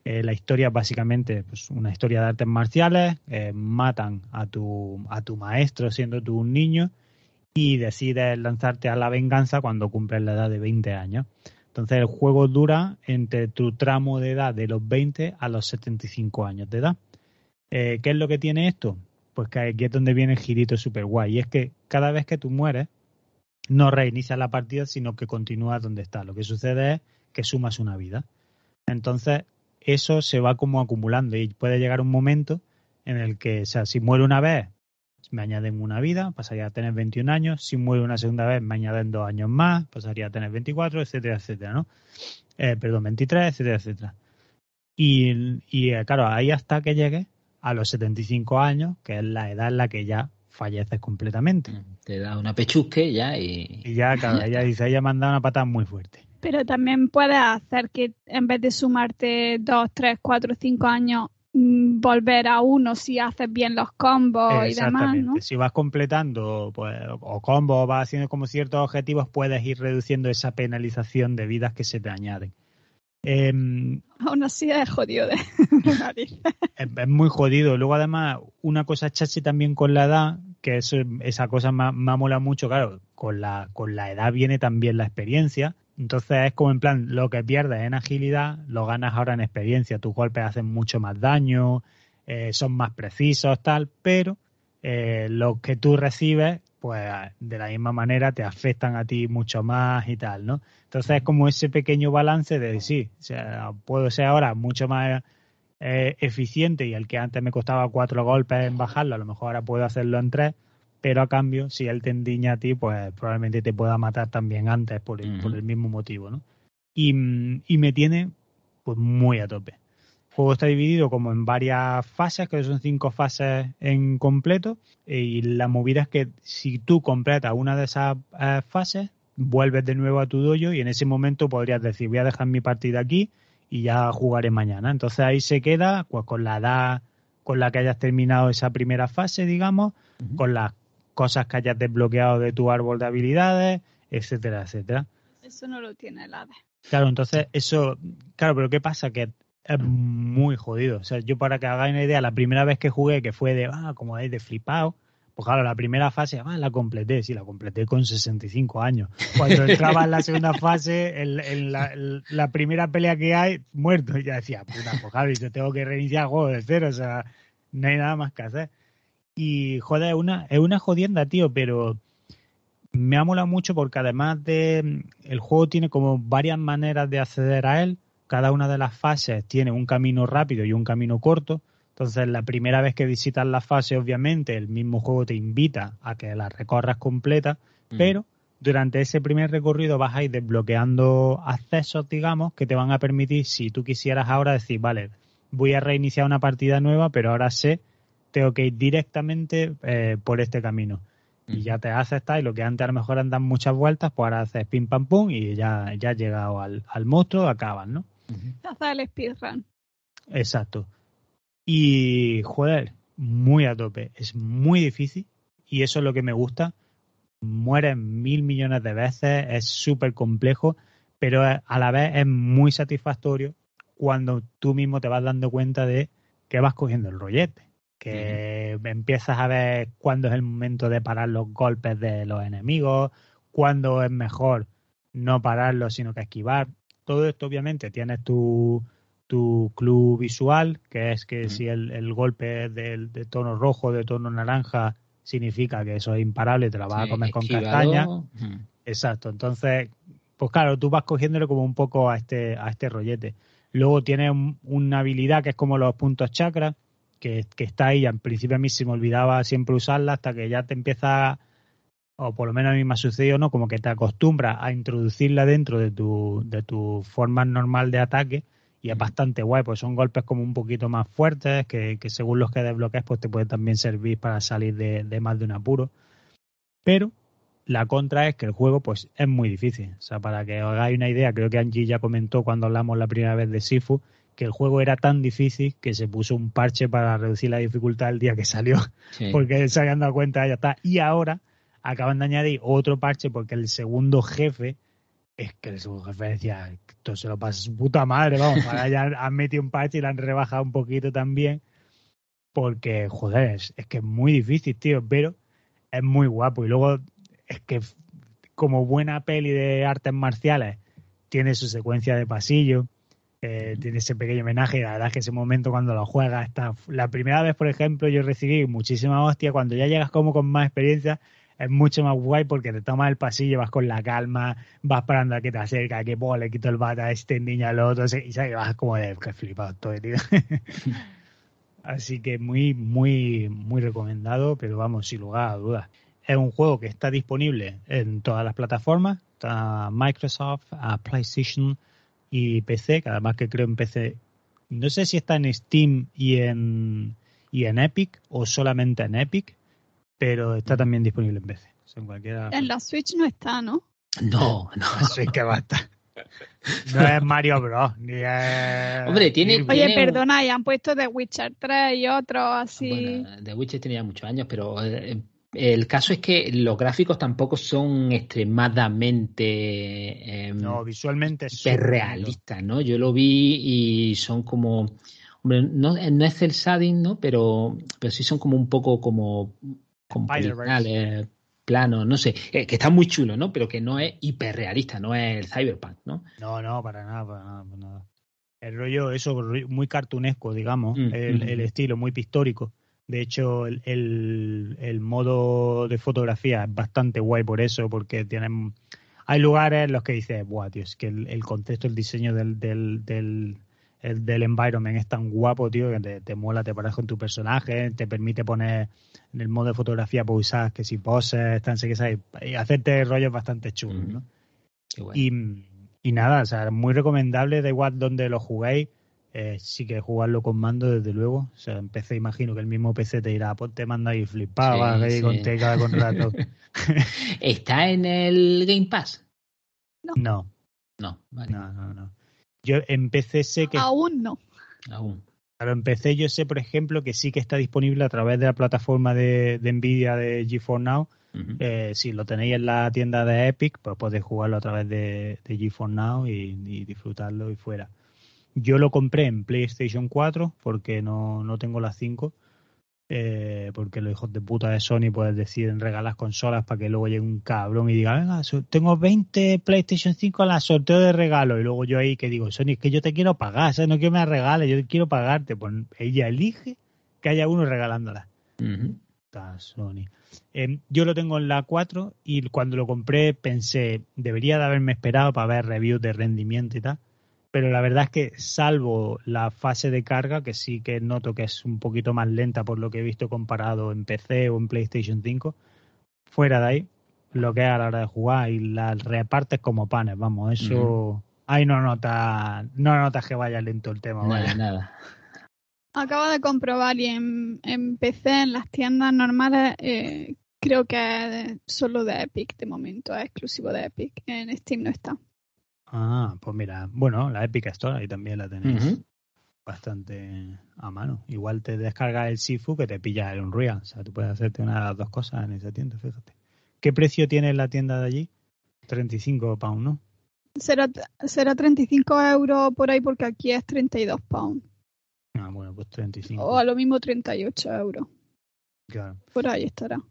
Eh, la historia es básicamente pues, una historia de artes marciales, eh, matan a tu, a tu maestro siendo tú un niño y decides lanzarte a la venganza cuando cumples la edad de 20 años. Entonces el juego dura entre tu tramo de edad de los 20 a los 75 años de edad. Eh, ¿Qué es lo que tiene esto? Pues que aquí es donde viene el girito super guay. Y es que cada vez que tú mueres, no reinicias la partida, sino que continúas donde está. Lo que sucede es que sumas una vida. Entonces, eso se va como acumulando y puede llegar un momento en el que, o sea, si muere una vez, me añaden una vida, pasaría a tener 21 años. Si muere una segunda vez, me añaden dos años más, pasaría a tener 24, etcétera, etcétera, ¿no? Eh, perdón, 23, etcétera, etcétera. Y, y eh, claro, ahí hasta que llegue, a los 75 años, que es la edad en la que ya falleces completamente. Mm, te da una pechusque ya y... Y ya, claro, ella dice, ella manda una patada muy fuerte. Pero también puedes hacer que en vez de sumarte 2, 3, 4, 5 años, volver a uno si haces bien los combos y demás, ¿no? Si vas completando pues, o combos o vas haciendo como ciertos objetivos, puedes ir reduciendo esa penalización de vidas que se te añaden. Eh, Aún así es jodido de es, muy jodido. Luego, además, una cosa chachi también con la edad, que eso, esa cosa me, me mola mucho, claro, con la, con la edad viene también la experiencia. Entonces es como en plan, lo que pierdes en agilidad, lo ganas ahora en experiencia. Tus golpes hacen mucho más daño, eh, son más precisos, tal, pero eh, lo que tú recibes pues de la misma manera te afectan a ti mucho más y tal, ¿no? Entonces es como ese pequeño balance de sí, o puedo ser ahora mucho más eh, eficiente y el que antes me costaba cuatro golpes en bajarlo, a lo mejor ahora puedo hacerlo en tres, pero a cambio, si él te endiña a ti, pues probablemente te pueda matar también antes por el, por el mismo motivo, ¿no? Y, y me tiene pues muy a tope. El juego está dividido como en varias fases, que son cinco fases en completo, y la movida es que si tú completas una de esas eh, fases, vuelves de nuevo a tu dojo y en ese momento podrías decir, voy a dejar mi partida aquí y ya jugaré mañana. Entonces ahí se queda pues con la edad con la que hayas terminado esa primera fase, digamos, con las cosas que hayas desbloqueado de tu árbol de habilidades, etcétera, etcétera. Eso no lo tiene el ADE. Claro, entonces eso, claro, pero ¿qué pasa? Que es muy jodido. O sea, yo para que hagáis una idea, la primera vez que jugué, que fue de, ah, como es de flipado, pues claro, la primera fase, ah, la completé, sí, la completé con 65 años. Cuando entraba en la segunda fase, en, la, primera pelea que hay, muerto. Y ya decía, puta, pues Javi, yo tengo que reiniciar el juego de cero, o sea, no hay nada más que hacer. Y joder, es una, es una jodienda, tío, pero me ha molado mucho porque además de el juego tiene como varias maneras de acceder a él cada una de las fases tiene un camino rápido y un camino corto. Entonces, la primera vez que visitas la fase, obviamente, el mismo juego te invita a que la recorras completa, mm. pero durante ese primer recorrido vas a ir desbloqueando accesos, digamos, que te van a permitir, si tú quisieras ahora decir, vale, voy a reiniciar una partida nueva, pero ahora sé, tengo que ir directamente eh, por este camino. Y ya te haces y lo que antes a lo mejor andan muchas vueltas, pues ahora haces pim pam pum y ya, ya has llegado al, al monstruo, acabas, ¿no? el speedrun. Exacto. Y, joder, muy a tope. Es muy difícil y eso es lo que me gusta. Mueres mil millones de veces, es súper complejo, pero a la vez es muy satisfactorio cuando tú mismo te vas dando cuenta de que vas cogiendo el rollete, que empiezas a ver cuándo es el momento de parar los golpes de los enemigos, cuándo es mejor no pararlos, sino que esquivar. Todo esto, obviamente, tienes tu, tu club visual, que es que si el, el golpe es de, de tono rojo, de tono naranja, significa que eso es imparable, te la vas a comer con castaña. Exacto, entonces, pues claro, tú vas cogiéndole como un poco a este, a este rollete. Luego tiene una habilidad que es como los puntos chakras, que, que, está ahí. En principio a mí se me olvidaba siempre usarla hasta que ya te empieza, o por lo menos a mí me ha sucedido, ¿no? Como que te acostumbras a introducirla dentro de tu, de tu forma normal de ataque y es bastante guay, pues son golpes como un poquito más fuertes, que, que según los que desbloquees, pues te pueden también servir para salir de, de, más de un apuro. Pero la contra es que el juego, pues, es muy difícil. O sea, para que os hagáis una idea, creo que Angie ya comentó cuando hablamos la primera vez de Sifu, que el juego era tan difícil que se puso un parche para reducir la dificultad el día que salió, sí. porque se habían dado cuenta, ya está. Y ahora acaban de añadir otro parche porque el segundo jefe es que el segundo jefe decía, esto se lo pasa su puta madre, vamos, ahora ya han metido un parche y lo han rebajado un poquito también, porque, joder, es, es que es muy difícil, tío, pero es muy guapo. Y luego es que como buena peli de artes marciales, tiene su secuencia de pasillo, eh, tiene ese pequeño homenaje, y la verdad es que ese momento cuando lo juegas está... La primera vez, por ejemplo, yo recibí muchísima hostia, cuando ya llegas como con más experiencia, es mucho más guay porque te tomas el pasillo, vas con la calma, vas parando a que te acerca, a que oh, le quito el bata a este niño al otro, y sabes, vas como de que flipado todo, tío. Así que muy, muy, muy recomendado, pero vamos, sin lugar a dudas. Es un juego que está disponible en todas las plataformas, está Microsoft, a PlayStation y PC, que además que creo en PC, no sé si está en Steam y en, y en Epic o solamente en Epic, pero está también disponible en PC. O sea, en, cualquiera... en la Switch no está, ¿no? No, no. La Switch que va a estar. No es Mario Bros. Ni es... Hombre, tiene. Oye, tiene perdona, un... y han puesto The Witcher 3 y otros así. Bueno, The Witcher tenía muchos años, pero eh, el caso es que los gráficos tampoco son extremadamente. Eh, no, visualmente realistas, ¿no? Yo lo vi y son como. Hombre, no, no es el shading, ¿no? Pero, pero sí son como un poco como. como plano, no sé, eh, que está muy chulo, ¿no? Pero que no es hiperrealista, no es el cyberpunk, ¿no? No, no, para nada, para nada, para nada. El rollo, eso, muy cartunesco, digamos, mm, el, mm. el, estilo, muy pictórico. De hecho, el, el, el, modo de fotografía es bastante guay por eso, porque tienen. Hay lugares en los que dices, buah, tío, es que el, el contexto, el diseño del, del, del, el, del environment es tan guapo, tío, que te, te mola, te paras con tu personaje, te permite poner en el modo de fotografía, usar que si poses, tan sé que sabes, y hacerte rollos bastante chulos, ¿no? Y, y, nada, o sea, muy recomendable, da igual donde lo juguéis, eh, sí que jugarlo con mando, desde luego. O sea, en PC imagino que el mismo PC te dirá, ponte mando ahí flipaba, sí, sí. con cada con rato. ¿Está en el Game Pass? No. No, no, vale. no, no, no. Yo en PC sé que... Aún no. Aún. Claro, en PC yo sé, por ejemplo, que sí que está disponible a través de la plataforma de, de Nvidia de GeForce Now. Uh -huh. eh, si lo tenéis en la tienda de Epic, pues podéis jugarlo a través de, de GeForce Now y, y, disfrutarlo y fuera. Yo lo compré en PlayStation 4 porque no, no tengo la 5. Eh, porque los hijos de puta de Sony pues deciden regalar consolas para que luego llegue un cabrón y diga, venga, tengo 20 PlayStation 5 a la sorteo de regalo. Y luego yo ahí que digo, Sony, es que yo te quiero pagar, ¿sabes? no quiero que me regales, yo quiero pagarte. Pues ella elige que haya uno regalándola. Uh -huh. Está Sony. Eh, yo lo tengo en la 4 y cuando lo compré pensé, debería de haberme esperado para ver reviews de rendimiento y tal pero la verdad es que salvo la fase de carga, que sí que noto que es un poquito más lenta por lo que he visto comparado en PC o en PlayStation 5, fuera de ahí, lo que es a la hora de jugar y las repartes como panes, vamos, eso... Uh -huh. Ahí no notas no notas que vaya lento el tema. Nada, vaya. nada. Acabo de comprobar y en, en PC, en las tiendas normales, eh, creo que es solo de Epic de momento, es exclusivo de Epic. En Steam no está. Ah, pues mira, bueno, la Epic Store ahí también la tenéis uh -huh. bastante a mano. Igual te descargas el Sifu que te pilla el Unreal. O sea, tú puedes hacerte una de las dos cosas en esa tienda, fíjate. ¿Qué precio tiene la tienda de allí? 35 pounds, ¿no? Será, será 35 euros por ahí porque aquí es 32 pounds. Ah, bueno, pues 35. O a lo mismo 38 euros. Claro. Por ahí estará.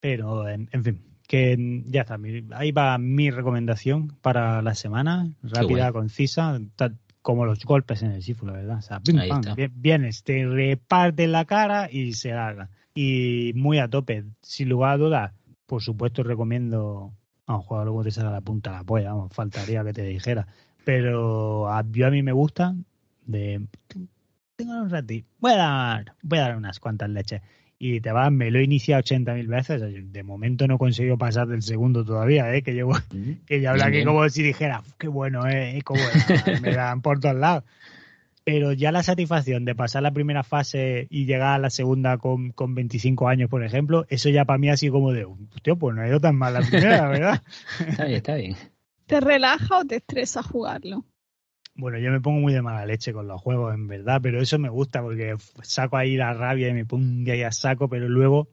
Pero, en, en fin, que ya está. Ahí va mi recomendación para la semana. Rápida, concisa, ta- como los golpes en el Sifu, la verdad. O sea, pim, pam, vienes, te reparte la cara y se larga. Y muy a tope. Sin lugar a dudas, por supuesto, recomiendo a un jugador como te salga la punta de la polla. Vamos, faltaría que te dijera. Pero a, yo a mí me gusta de... Tengo un ratito. Voy a dar, voy a dar unas cuantas leches y te vas, me lo he iniciado 80.000 veces. De momento no he conseguido pasar del segundo todavía, ¿eh? que llevo, que ya habla que como si dijera, "Uf, qué bueno, ¿eh? Cómo era, me dan por todos lados. Pero ya la satisfacción de pasar la primera fase y llegar a la segunda con, con 25 años, por ejemplo, eso ya para mí ha sido como de, hostia, pues no ha ido tan mal la primera, ¿verdad? Está bien, está bien. ¿Te relaja o te estresa jugarlo? Bueno, yo me pongo muy de mala leche con los juegos, en verdad, pero eso me gusta porque saco ahí la rabia y me pongo ahí a saco, pero luego,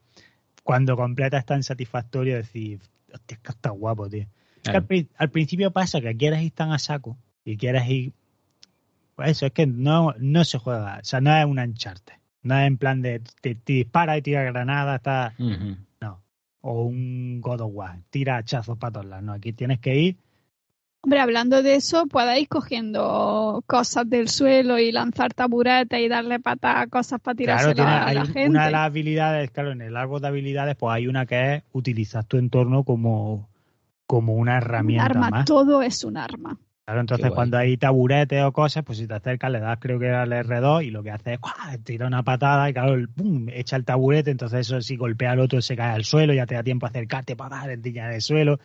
cuando completa es tan satisfactorio decir, hostia, es que está guapo, tío. Es que al, al principio pasa que quieres ir tan a saco y quieres ir. Pues eso, es que no, no se juega, o sea, no es un ancharte. No es en plan de te, te dispara y tira granadas, está, Ujú. o un God of War, tira hachazos para todos lados. No, aquí tienes que ir Hombre, hablando de eso, podéis cogiendo cosas del suelo y lanzar taburetes y darle patas a cosas para Claro, tirarse tiene- a la un- gente. una de las habilidades, claro, en el árbol de habilidades, pues hay una que es utilizar tu entorno como, como una un herramienta arma, más. todo es un arma. Claro, entonces cuando hay taburetes o cosas, pues si te acercas le das creo que al R2 y lo que hace es ¡guau! tira una patada y claro, el pum, echa el taburete, entonces eso si golpea al otro se cae al suelo, ya te da tiempo a acercarte para dar en el suelo,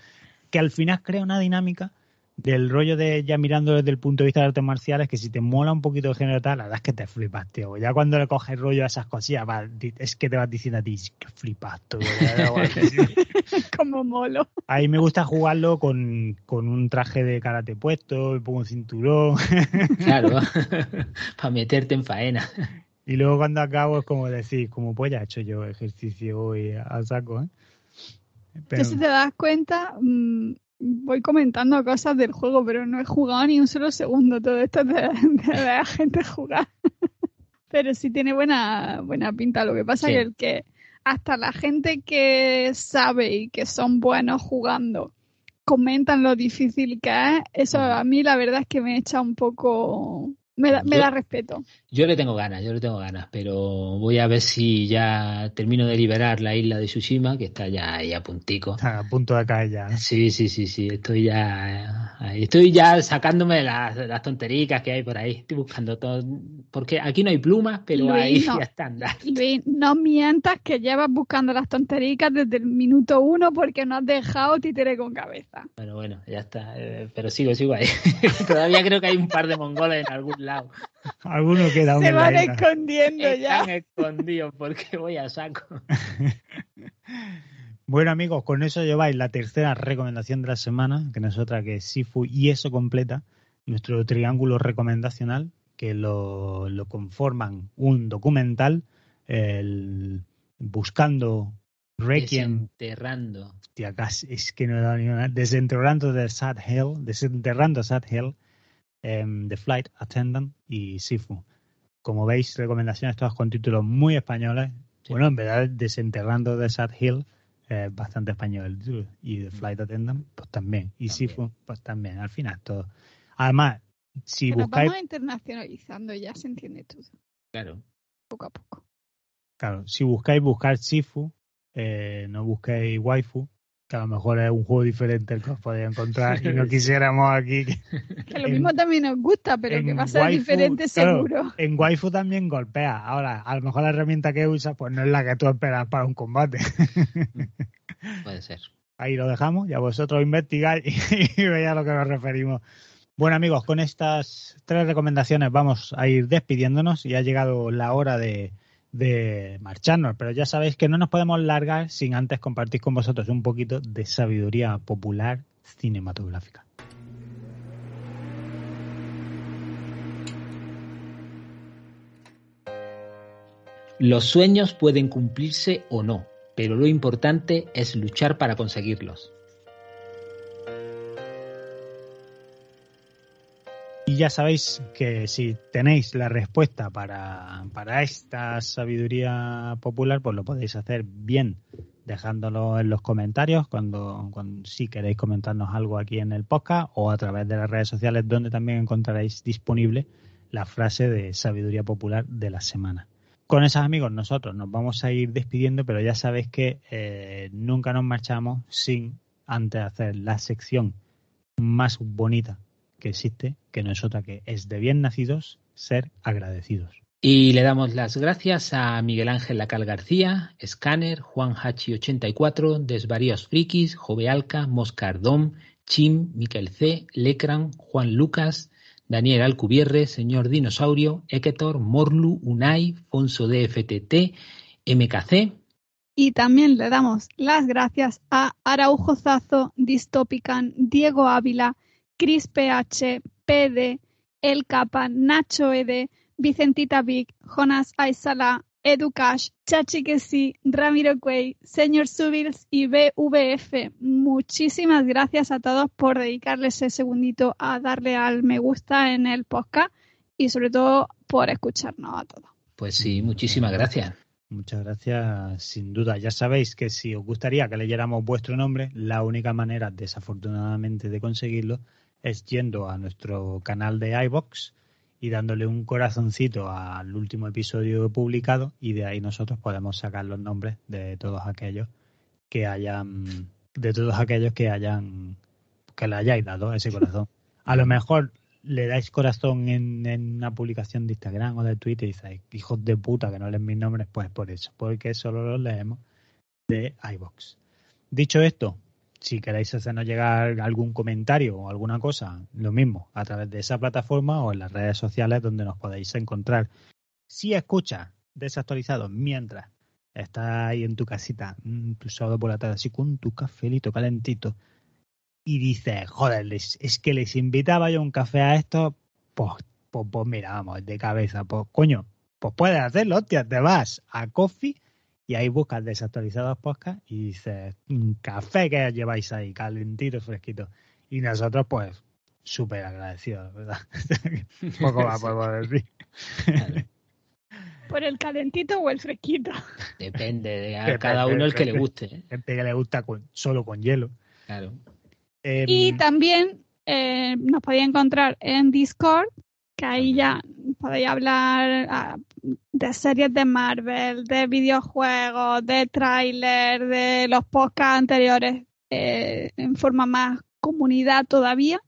que al final crea una dinámica del rollo de ya mirando desde el punto de vista de artes marciales que si te mola un poquito de género tal, la verdad es que te flipas, tío. Ya cuando le coges rollo a esas cosillas, va, es que te vas diciendo a ti, "Sí, que flipas, tú. ya, guay". Como molo. A mí me gusta jugarlo con, con un traje de karate puesto, me pongo un cinturón Claro, para meterte en faena. y luego cuando acabo es como decir, como pues ya he hecho yo ejercicio hoy a saco, ¿eh? Pero, Yo si te das cuenta, mm, voy comentando cosas del juego, pero no he jugado ni un solo segundo. Todo esto de, de ver a gente jugar. pero sí tiene buena, buena pinta. Lo que pasa Sí. es que, el que hasta la gente que sabe y que son buenos jugando comentan lo difícil que es, eso a mí la verdad es que me echa un poco... Me da, me Yo- da respeto. Yo le tengo ganas, yo le tengo ganas, pero voy a ver si ya termino de liberar la isla de Tsushima, que está ya ahí a puntico. está a punto de caer ya. Sí, sí, sí, sí, estoy ya estoy ya sacándome las, las tontericas que hay por ahí, estoy buscando todo, porque aquí no hay plumas, pero Luis, ahí no. ya están. Luis, no mientas que llevas buscando las tontericas desde el minuto uno porque no has dejado títere con cabeza. Bueno, bueno, ya está, eh, pero sigo, sigo ahí. Todavía creo que hay un par de mongoles en algún lado. Alguno queda Se la van escondiendo ya. Están escondidos porque voy a saco. Bueno amigos, con eso lleváis la tercera recomendación de la semana, que no es otra que Sifu y eso completa nuestro triángulo recomendacional, que lo, lo conforman un documental, el Buscando Requiem, Desenterrando. hostia, casi- es que no he dado ni una, Desenterrando de Sad Hill, Desenterrando Sad Hill, The Flight Attendant y Sifu. Como veis, recomendaciones todas con títulos muy españoles. Sí. Bueno, en verdad, Desenterrando de Sad Hill es bastante español el título. Y The Flight Attendant, pues también. Y También. Sifu, pues también. Al final, todo. Además, si nos buscáis, vamos internacionalizando ya se entiende todo, Claro. poco a poco. claro, si buscáis buscar Sifu, eh, no busquéis Waifu, que a lo mejor es un juego diferente el que os podéis encontrar y no quisiéramos aquí que Que lo En- mismo también nos gusta, pero que va a ser waifu, diferente claro, seguro. En Waifu también golpea. Ahora, a lo mejor la herramienta que usa pues no es la que tú esperas para un combate. Puede ser. Ahí lo dejamos, ya vosotros investigáis y, veis a lo que nos referimos. Bueno amigos, con estas tres recomendaciones vamos a ir despidiéndonos y ha llegado la hora de, de marcharnos, pero ya sabéis que no nos podemos largar sin antes compartir con vosotros un poquito de sabiduría popular cinematográfica. Los sueños pueden cumplirse o no, pero lo importante es luchar para conseguirlos. Y ya sabéis que si tenéis la respuesta para, para esta sabiduría popular, pues lo podéis hacer bien dejándolo en los comentarios cuando, cuando si queréis comentarnos algo aquí en el podcast o a través de las redes sociales donde también encontraréis disponible la frase de sabiduría popular de la semana. Con esos amigos nosotros nos vamos a ir despidiendo, pero ya sabéis que eh, nunca nos marchamos sin antes hacer la sección más bonita que existe, que no es otra que es de bien nacidos ser agradecidos. Y le damos las gracias a Miguel Ángel Lacal García, Scanner, Juan Hachi 84, Desvaríos Frikis, Jovealca, Moscardón, Chim, Miquel C, Lecran, Juan Lucas, Daniel Alcubierre, Señor Dinosaurio, Eketor, Morlu, Unai, Fonso DFTT, MKC. Y también le damos las gracias a Araujo Zazo, Distopican, Diego Ávila, Cris PH, PD, El Capa, Nacho Ede, Vicentita Vic, Jonas Aizala, Educash, Chachi sí, Ramiro Cuey, Señor Subils y BVF. Muchísimas gracias a todos por dedicarles ese segundito a darle al me gusta en el podcast y sobre todo por escucharnos a todos. Pues sí, muchísimas gracias. Muchas gracias, sin duda. Ya sabéis que si os gustaría que leyéramos vuestro nombre, la única manera, desafortunadamente, de conseguirlo es yendo a nuestro canal de iBox y dándole un corazoncito al último episodio publicado y de ahí nosotros podemos sacar los nombres de todos aquellos que hayan de todos aquellos que hayan que le hayáis dado ese corazón. A lo mejor le dais corazón en, una publicación de Instagram o de Twitter y dices, hijos de puta que no leen mis nombres, pues por eso, porque solo los leemos de iBox. Dicho esto, si queréis hacernos llegar algún comentario o alguna cosa, lo mismo, a través de esa plataforma o en las redes sociales donde nos podéis encontrar. Si escuchas desactualizado mientras estás ahí en tu casita, mm, tu sábado por la tarde, así con tu cafelito calentito, y dices, joder, es que les invitaba yo un café a esto, pues, pues, pues mira, vamos, de cabeza, pues coño, pues puedes hacerlo, hostia, te vas a Coffee y ahí buscas desactualizados podcast y dices, un café que lleváis ahí, calentito, fresquito. Y nosotros, pues, súper agradecidos, ¿verdad? Poco más podemos decir. ¿Por el calentito o el fresquito? Depende de a cada uno el que le guste. Gente que le gusta solo con hielo. Claro. y em, también eh, nos podéis encontrar en Discord, que ahí ya podéis hablar ah, de series de Marvel, de videojuegos, de tráiler, de los podcasts anteriores eh, en forma más comunidad todavía.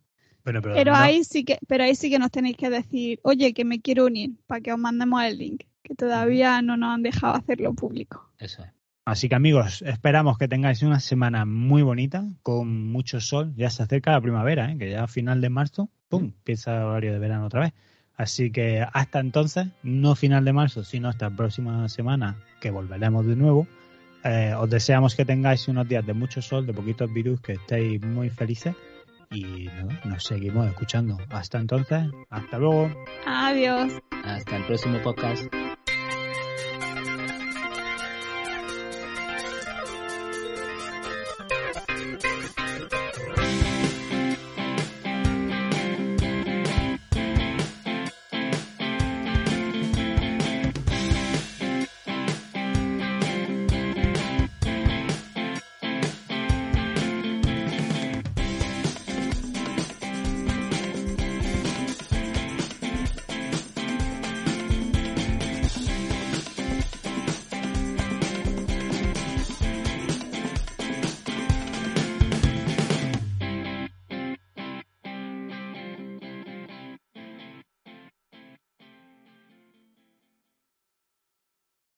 pero, ahí sí que, pero ahí sí que nos tenéis que decir, oye, que me quiero unir para que os mandemos el link, que todavía no nos han dejado hacerlo público. Eso es. Así que amigos, esperamos que tengáis una semana muy bonita, con mucho sol. Ya se acerca la primavera, ¿eh? que ya a final de marzo, ¡pum!, empieza el horario de verano otra vez. Así que hasta entonces, no final de marzo, sino hasta la próxima semana, que volveremos de nuevo. Eh, os deseamos que tengáis unos días de mucho sol, de poquitos virus, que estéis muy felices y nos seguimos escuchando. Hasta entonces, hasta luego. Adiós. Hasta el próximo podcast.